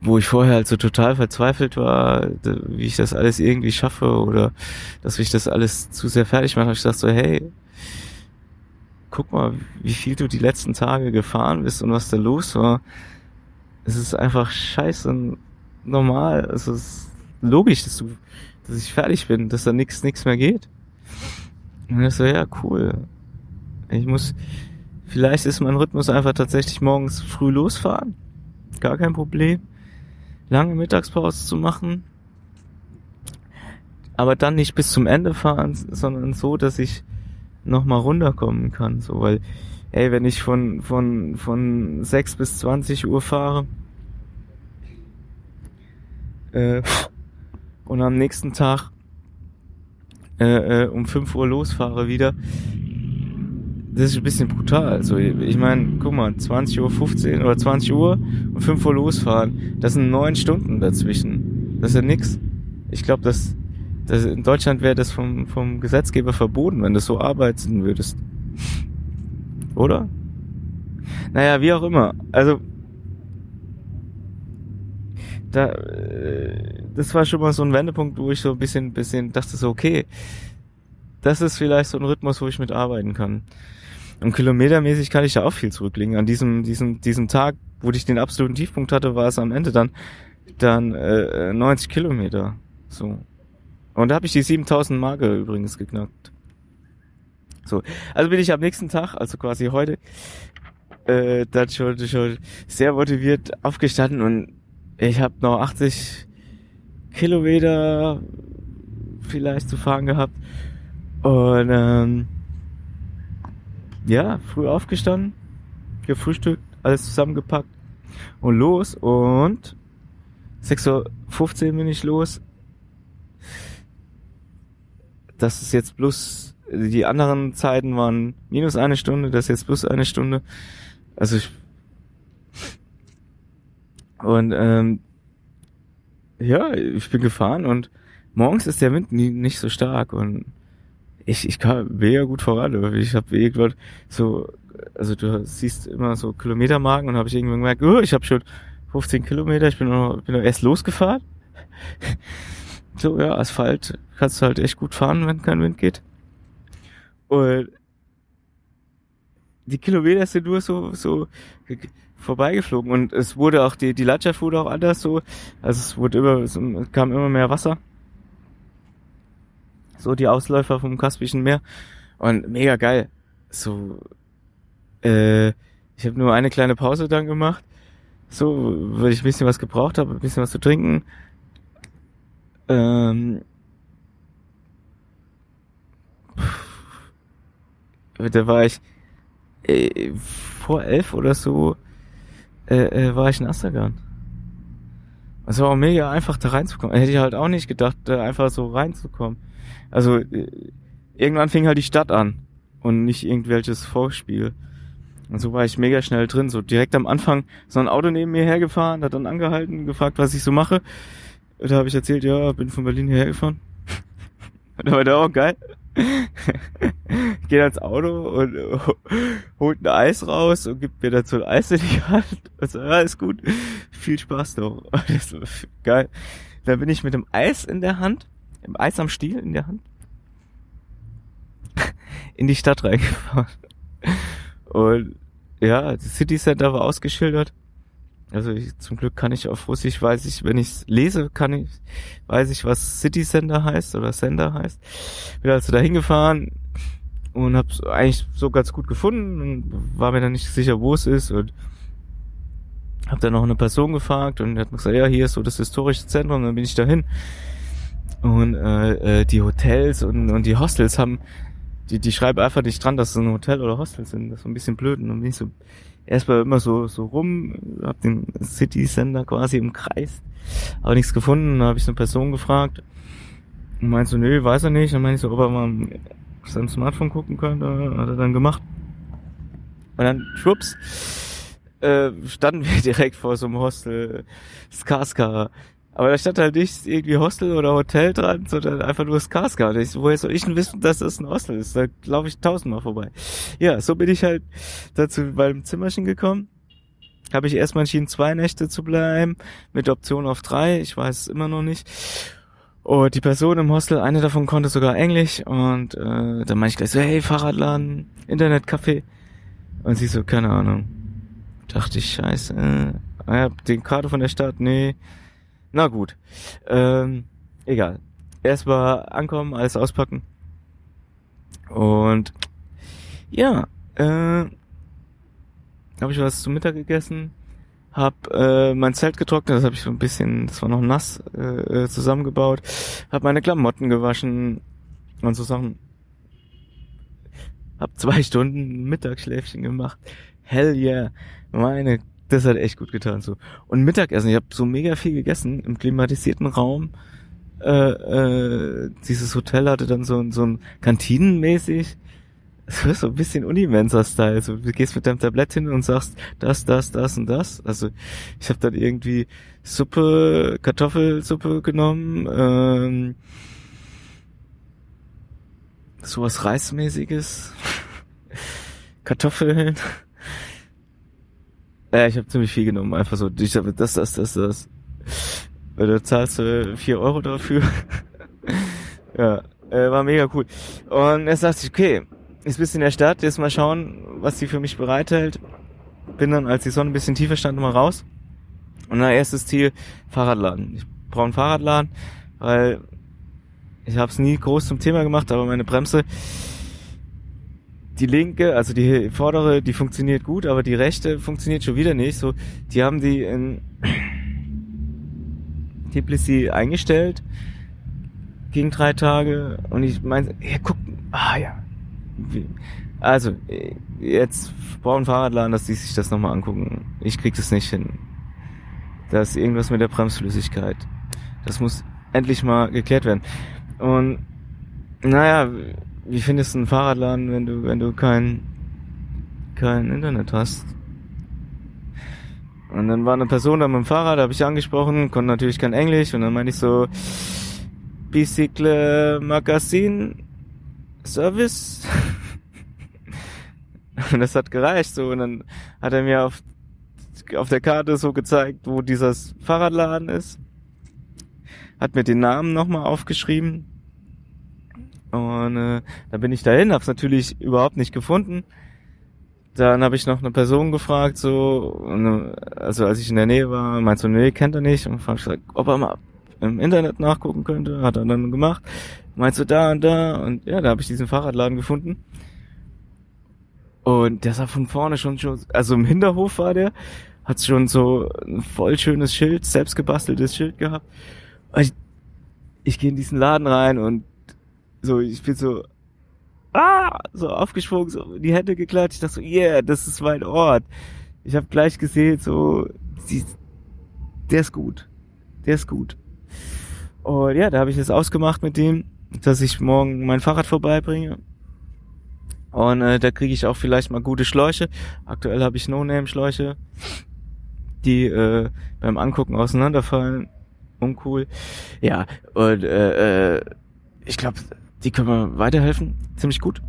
[SPEAKER 2] wo ich vorher halt so total verzweifelt war, wie ich das alles irgendwie schaffe oder dass ich das alles zu sehr fertig mache, habe ich gedacht so, hey, guck mal, wie viel du die letzten Tage gefahren bist und was da los war. Es ist einfach scheiße normal. Es ist logisch, dass du, dass ich fertig bin, dass da nichts, nichts mehr geht. Und ich so, ja, cool. Ich muss, vielleicht ist mein Rhythmus einfach tatsächlich morgens früh losfahren. Gar kein Problem. Lange Mittagspause zu machen. Aber dann nicht bis zum Ende fahren, sondern so, dass ich nochmal runterkommen kann. So, weil, ey, wenn ich von, von, von 6 bis 20 Uhr fahre, äh, und am nächsten Tag äh, äh, um 5 Uhr losfahre wieder, das ist ein bisschen brutal. Also ich meine, guck mal, 20 Uhr 15 oder 20 Uhr und 5 Uhr losfahren, das sind neun Stunden dazwischen. Das ist ja nix. Ich glaube, dass, dass in Deutschland wäre das vom, vom Gesetzgeber verboten, wenn du so arbeiten würdest. Oder? Naja, wie auch immer. Also da, äh, das war schon mal so ein Wendepunkt, wo ich so ein bisschen, bisschen dachte so, okay, das ist vielleicht so ein Rhythmus, wo ich mitarbeiten kann. Und kilometermäßig kann ich da auch viel zurücklegen. An diesem, diesem, diesem Tag, wo ich den absoluten Tiefpunkt hatte, war es am Ende dann, dann äh, 90 Kilometer. So. Und da habe ich die 7000 Marke übrigens geknackt. So. Also bin ich am nächsten Tag, also quasi heute, äh, dann schon, schon sehr motiviert aufgestanden und ich habe noch 80 Kilometer vielleicht zu fahren gehabt. Und ähm, ja, früh aufgestanden, gefrühstückt, alles zusammengepackt und los. Und 6.15 Uhr bin ich los. Das ist jetzt plus, die anderen Zeiten waren minus eine Stunde, das ist jetzt plus eine Stunde. Also ich und ähm, ja, ich bin gefahren und morgens ist der Wind nie, nicht so stark und ich, ich kam mega gut voran. Ich habe irgendwann so, also du siehst immer so Kilometermarken und habe ich irgendwann gemerkt, oh, ich habe schon 15 Kilometer, ich bin noch, bin noch erst losgefahren. so, ja, Asphalt kannst du halt echt gut fahren, wenn kein Wind geht. Und die Kilometer sind nur so, so vorbeigeflogen und es wurde auch, die, die Landschaft wurde auch anders so, also es wurde immer, es kam immer mehr Wasser. So die Ausläufer vom Kaspischen Meer und mega geil. So, äh, ich habe nur eine kleine Pause dann gemacht, so, weil ich ein bisschen was gebraucht habe, ein bisschen was zu trinken. Ähm, da war ich äh, vor elf oder so äh, äh, war ich in Astragan. Es war auch mega einfach da reinzukommen. Hätte ich halt auch nicht gedacht, da einfach so reinzukommen. Also äh, irgendwann fing halt die Stadt an und nicht irgendwelches Vorspiel. Und so war ich mega schnell drin, so direkt am Anfang so ein Auto neben mir hergefahren, hat dann angehalten, gefragt, was ich so mache. Da habe ich erzählt, ja, bin von Berlin hierher gefahren. da war der auch geil. geht ans Auto und holt ein Eis raus und gibt mir dazu ein Eis in die Hand. Und so, ja, ist gut. Viel Spaß ist geil. Dann bin ich mit dem Eis in der Hand, im Eis am Stiel in der Hand, in die Stadt reingefahren. Und ja, das City Center war ausgeschildert. Also ich, zum Glück kann ich auf Russisch, weiß ich, wenn ich lese, kann ich, weiß ich, was City Center heißt oder Sender heißt. Bin also da hingefahren und hab's eigentlich so ganz gut gefunden und war mir dann nicht sicher, wo es ist und hab dann noch eine Person gefragt und hat mir gesagt, ja, hier ist so das historische Zentrum, dann bin ich dahin. Und äh, äh, die Hotels und, und die Hostels haben, die, die schreiben einfach nicht dran, dass es ein Hotel oder Hostel sind. Das ist so ein bisschen blöd. Und dann bin ich so erstmal immer so, so rum, hab den City Center quasi im Kreis, aber nichts gefunden, dann habe ich so eine Person gefragt und meinte so, nö, weiß er nicht, dann meinte ich so, ob er mal auf seinem Smartphone gucken könnte, hat er dann gemacht. Und dann, schwupps, äh, standen wir direkt vor so einem Hostel, Skarscar, aber da stand halt nicht irgendwie Hostel oder Hotel dran, sondern einfach nur Skarsgård. Ich, woher soll ich denn wissen, dass das ein Hostel ist? Da laufe ich tausendmal vorbei. Ja, so bin ich halt dazu beim Zimmerchen gekommen. habe ich erstmal entschieden, zwei Nächte zu bleiben, mit Option auf drei. Ich weiß es immer noch nicht. Und die Person im Hostel, eine davon konnte sogar Englisch und äh, dann meinte ich gleich so, hey, Fahrradladen, Internetcafé. Und sie so, keine Ahnung. Dachte ich, scheiße. Äh, ja, den Karte von der Stadt, nee. Na gut. Ähm, egal. Erstmal ankommen, alles auspacken. Und ja, äh, habe ich was zum Mittag gegessen, hab äh, mein Zelt getrocknet, das habe ich so ein bisschen, das war noch nass äh, zusammengebaut, hab meine Klamotten gewaschen und so Sachen. Hab zwei Stunden Mittagsschläfchen gemacht. Hell yeah, meine, das hat echt gut getan so. Und Mittagessen, ich habe so mega viel gegessen im klimatisierten Raum. Äh, äh, dieses Hotel hatte dann so, so ein Kantinenmäßig so, ein bisschen Unimensa-Style. So, du gehst mit deinem Tablett hin und sagst das, das, das und das. Also ich habe dann irgendwie Suppe, Kartoffelsuppe genommen, ähm, sowas Reismäßiges, Kartoffeln. Ja, ich habe ziemlich viel genommen, einfach so. Ich habe das, das, das, das. Du zahlst äh, vier Euro dafür. ja, äh, war mega cool. Und er sagt sich, okay, ist bis in der Stadt, jetzt mal schauen, was sie für mich bereithält. Bin dann, als die Sonne ein bisschen tiefer stand, mal raus. Und mein erstes Ziel, Fahrradladen. Ich brauche einen Fahrradladen, weil ich habe es nie groß zum Thema gemacht, aber meine Bremse, die linke, also die vordere, die funktioniert gut, aber die rechte funktioniert schon wieder nicht. So, die haben die in Tbilisi eingestellt gegen drei Tage und ich meine, ja, guck, ah ja, also, jetzt brauchen Fahrradladen, dass die sich das nochmal angucken. Ich krieg das nicht hin. Da ist irgendwas mit der Bremsflüssigkeit. Das muss endlich mal geklärt werden. Und naja, wie findest du einen Fahrradladen, wenn du, wenn du kein, kein Internet hast? Und dann war eine Person da mit dem Fahrrad, habe ich angesprochen, konnte natürlich kein Englisch und dann meinte ich so, Bicycle Magazine Service. Und das hat gereicht so. Und dann hat er mir auf, auf der Karte so gezeigt, wo dieses Fahrradladen ist. Hat mir den Namen nochmal aufgeschrieben. Und äh, da bin ich dahin, hab's natürlich überhaupt nicht gefunden. Dann habe ich noch eine Person gefragt, so, und, äh, also als ich in der Nähe war, meinst du, nee, kennt er nicht. Und fragte ich, ob er mal im Internet nachgucken könnte. Hat er dann gemacht. Meinst du da und da? Und ja, da habe ich diesen Fahrradladen gefunden. Und der sah von vorne schon schon, also im Hinterhof war der, hat schon so ein voll schönes Schild, selbst gebasteltes Schild gehabt. Und ich, ich gehe in diesen Laden rein und so, ich bin so, ah, so aufgesprungen, so in die Hände geklatscht. Ich dachte so, yeah, das ist mein Ort. Ich habe gleich gesehen, so, sie, der ist gut, der ist gut. Und ja, da habe ich es ausgemacht mit dem, dass ich morgen mein Fahrrad vorbeibringe. Und äh, da kriege ich auch vielleicht mal gute Schläuche. Aktuell habe ich No-Name-Schläuche, die äh, beim Angucken auseinanderfallen. Uncool. Ja, und äh, äh, ich glaube, die können mir weiterhelfen. Ziemlich gut.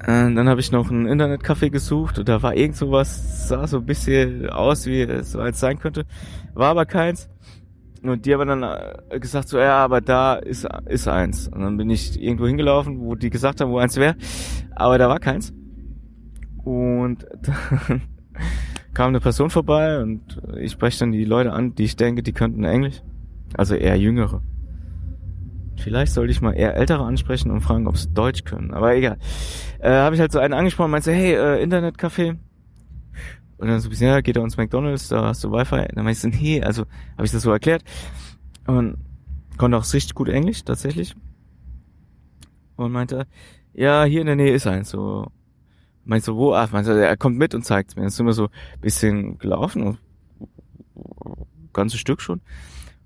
[SPEAKER 2] Äh, dann habe ich noch ein Internetcafé gesucht und da war irgend sowas, sah so ein bisschen aus, wie es so als sein könnte. War aber keins. Und die haben dann äh, gesagt so, ja, aber da ist, ist eins. Und dann bin ich irgendwo hingelaufen, wo die gesagt haben, wo eins wäre. Aber da war keins. Und dann kam eine Person vorbei und ich spreche dann die Leute an, die ich denke, die könnten Englisch. Also eher Jüngere. Vielleicht sollte ich mal eher Ältere ansprechen und fragen, ob sie Deutsch können. Aber egal. Äh, habe ich halt so einen angesprochen, meinte, hey, äh, Internetcafé. Und dann so ein bisschen, ja, geht er ins McDonalds, da hast du Wi-Fi. Dann meinte ich so, nee, also habe ich das so erklärt. Und konnte auch richtig gut Englisch, tatsächlich. Und meinte, ja, hier in der Nähe ist eins. So, meinte so, wo? Ach, meinte, er kommt mit und zeigt mir. Dann sind wir so ein bisschen gelaufen, ganzes Stück schon.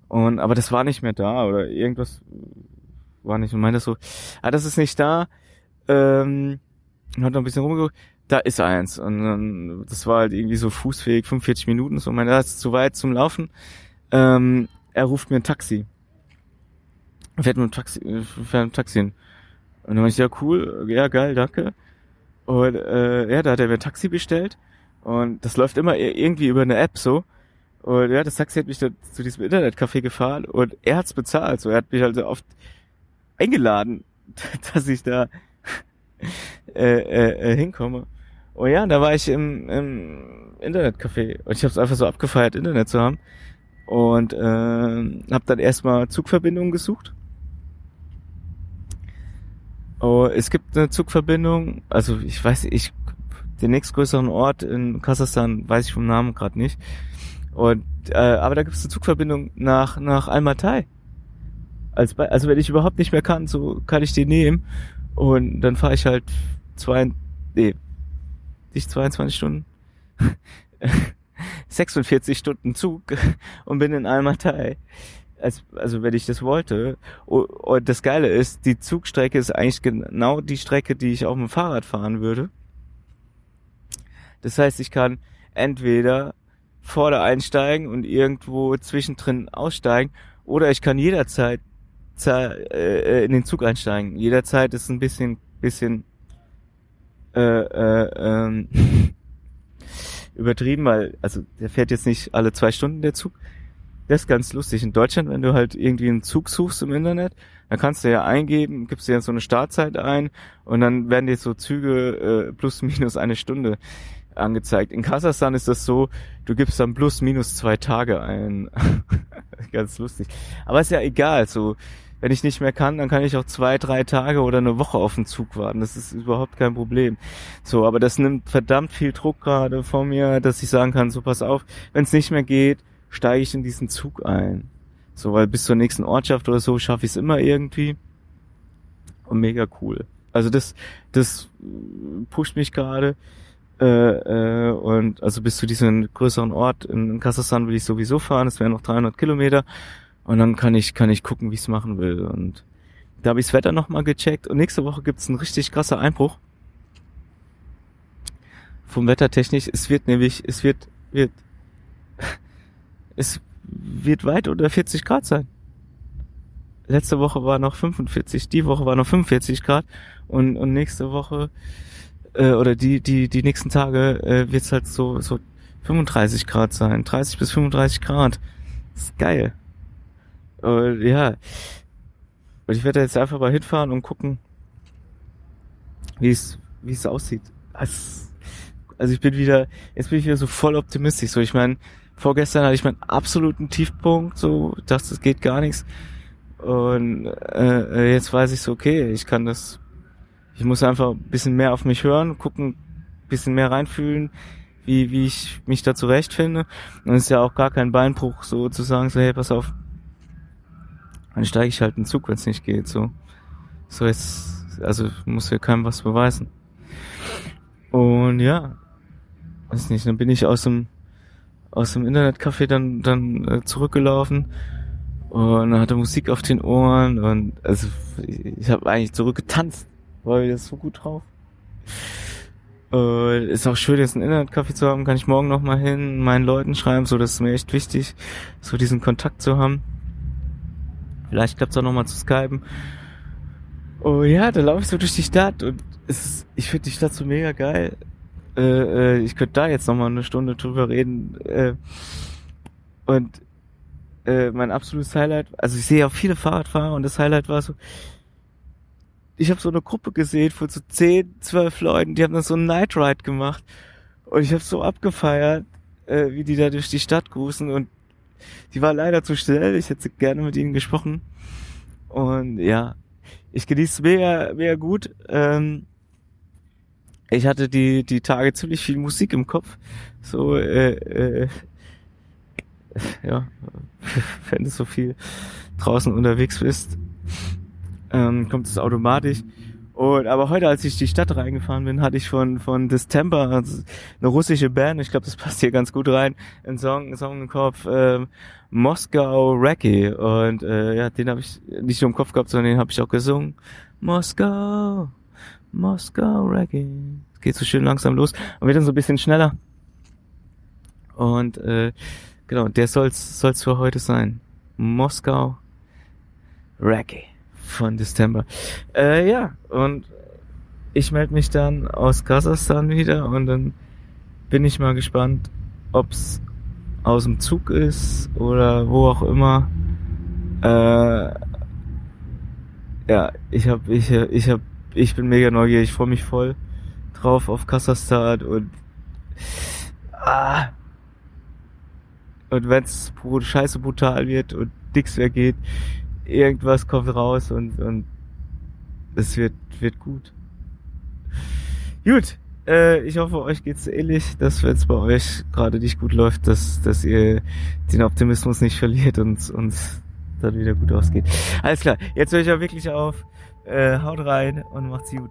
[SPEAKER 2] Und, aber das war nicht mehr da oder irgendwas war nicht. Und meinte so, ah, das ist nicht da. Ähm, hat noch ein bisschen rumgeguckt da ist eins. Und dann, das war halt irgendwie so fußfähig, 45 Minuten. So, mein, das ist zu weit zum Laufen. Ähm, er ruft mir ein Taxi. Fährt mit dem Taxi, fährt mit dem Taxi hin. Und dann meinte ich, ja cool, ja geil, danke. Und äh, ja, da hat er mir ein Taxi bestellt. Und das läuft immer irgendwie über eine App so. Und ja, das Taxi hat mich dann zu diesem Internetcafé gefahren und er hat's bezahlt. So, er hat mich also oft eingeladen, dass ich da äh, äh, äh, hinkomme. Und ja, da war ich im, im Internetcafé und ich habe es einfach so abgefeiert, Internet zu haben. Und äh, habe dann erstmal Zugverbindungen gesucht. Oh, es gibt eine Zugverbindung, also ich weiß, ich den nächstgrößeren Ort in Kasachstan weiß ich vom Namen gerade nicht. Und äh, aber da gibt es eine Zugverbindung nach nach Almaty. Als bei, also wenn ich überhaupt nicht mehr kann, so kann ich den nehmen und dann fahre ich halt zwei, nee, nicht 22 Stunden, 46 Stunden Zug und bin in Almaty. Also, also wenn ich das wollte. Und das Geile ist, die Zugstrecke ist eigentlich genau die Strecke, die ich auf dem Fahrrad fahren würde. Das heißt, ich kann entweder vorne einsteigen und irgendwo zwischendrin aussteigen oder ich kann jederzeit äh, in den Zug einsteigen. Jederzeit ist ein bisschen bisschen äh, äh, ähm, übertrieben, weil also der fährt jetzt nicht alle zwei Stunden der Zug. Das ist ganz lustig. In Deutschland, wenn du halt irgendwie einen Zug suchst im Internet, dann kannst du ja eingeben, gibst dir so eine Startzeit ein und dann werden dir so Züge äh, plus minus eine Stunde angezeigt. In Kasachstan ist das so, du gibst dann plus minus zwei Tage ein. Ganz lustig. Aber ist ja egal, so, wenn ich nicht mehr kann, dann kann ich auch zwei, drei Tage oder eine Woche auf den Zug warten. Das ist überhaupt kein Problem. So, aber das nimmt verdammt viel Druck gerade von mir, dass ich sagen kann, so pass auf, wenn es nicht mehr geht, steige ich in diesen Zug ein. So, weil bis zur nächsten Ortschaft oder so schaffe ich es immer irgendwie. Und mega cool. Also das, das pusht mich gerade. Äh, äh, und also bis zu diesem größeren Ort in Kasachstan will ich sowieso fahren. Es wären noch 300 Kilometer. Und dann kann ich, kann ich gucken, wie ich es machen will. Und da habe ich das Wetter nochmal gecheckt. Und nächste Woche gibt's einen richtig krasser Einbruch. Vom Wetter technisch. Es wird nämlich, es wird, wird, es wird weit unter 40 Grad sein. Letzte Woche war noch 45, die Woche war noch 45 Grad und, und nächste Woche äh, oder die, die, die nächsten Tage äh, wird es halt so, so 35 Grad sein. 30 bis 35 Grad. Das ist geil. Und ja. Und ich werde jetzt einfach mal hinfahren und gucken, wie es, wie es aussieht. Also ich bin wieder, jetzt bin ich wieder so voll optimistisch. So, ich meine, vorgestern hatte ich meinen absoluten Tiefpunkt, so dachte, es geht gar nichts. Und äh, jetzt weiß ich so, okay, ich kann das ich muss einfach ein bisschen mehr auf mich hören, gucken, ein bisschen mehr reinfühlen, wie, wie ich mich da zurechtfinde. Und es ist ja auch gar kein Beinbruch, so zu sagen, so, hey, pass auf, dann steige ich halt in den Zug, wenn es nicht geht. So, so jetzt, also muss ja keinem was beweisen. Und ja, weiß nicht, dann bin ich aus dem aus dem Internetcafé dann dann äh, zurückgelaufen und hatte Musik auf den Ohren und also ich habe eigentlich zurückgetanzt war wieder so gut drauf. Äh, ist auch schön, jetzt einen Internetcafé zu haben, kann ich morgen nochmal hin, meinen Leuten schreiben, so das ist mir echt wichtig, so diesen Kontakt zu haben. Vielleicht klappt's auch nochmal zu skypen. Oh ja, da laufe ich so durch die Stadt und es ist, ich finde die Stadt so mega geil. Äh, äh, ich könnte da jetzt nochmal eine Stunde drüber reden. Äh, und äh, mein absolutes Highlight, also ich sehe auch viele Fahrradfahrer und das Highlight war so, ich habe so eine Gruppe gesehen von so 10, 12 Leuten, die haben dann so ein Night Ride gemacht. Und ich habe so abgefeiert, äh, wie die da durch die Stadt grußen. Und die war leider zu schnell. Ich hätte gerne mit ihnen gesprochen. Und ja, ich genieße mega, mega gut. Ähm, ich hatte die, die Tage ziemlich viel Musik im Kopf. So, äh, äh, ja, wenn du so viel draußen unterwegs bist, ähm, kommt es automatisch. Und aber heute, als ich die Stadt reingefahren bin, hatte ich von von Distemper also eine russische Band. Ich glaube, das passt hier ganz gut rein. Ein Song, ein Song im Kopf, ähm, Moskau Reggae. Und äh, ja, den habe ich nicht nur im Kopf gehabt, sondern den habe ich auch gesungen. Moskau, Moskau Reggae. Es geht so schön langsam los und wird dann so ein bisschen schneller. Und äh, genau, der soll's soll's für heute sein. Moskau Reggae von Dezember. Äh, ja, und ich melde mich dann aus Kasachstan wieder und dann bin ich mal gespannt, ob's aus dem Zug ist oder wo auch immer. Äh, ja, ich hab, ich, ich hab, ich bin mega neugierig, ich freue mich voll drauf auf Kasachstan und ah, und wenn's scheiße brutal wird und nix mehr geht, irgendwas kommt raus und und es wird wird gut. Gut, äh, ich hoffe, euch geht's ähnlich, dass wenn es bei euch gerade nicht gut läuft, dass, dass ihr den Optimismus nicht verliert und uns dann wieder gut ausgeht. Alles klar, jetzt höre ich auch wirklich auf. Äh, haut rein und macht's gut.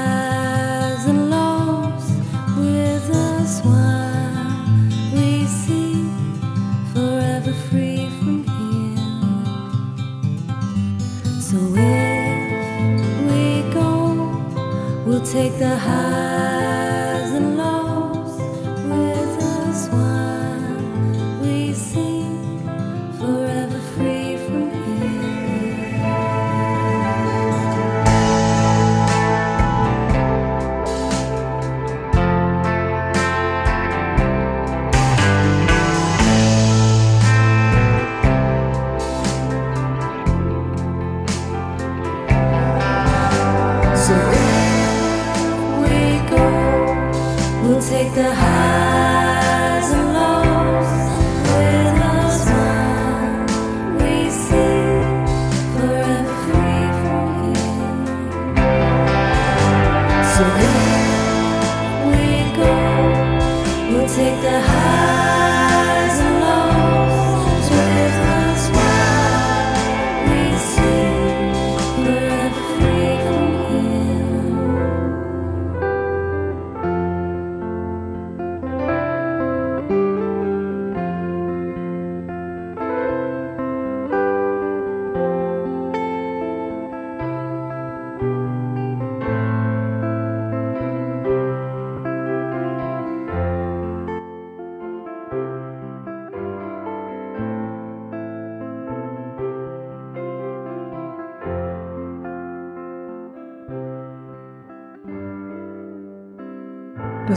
[SPEAKER 3] the high.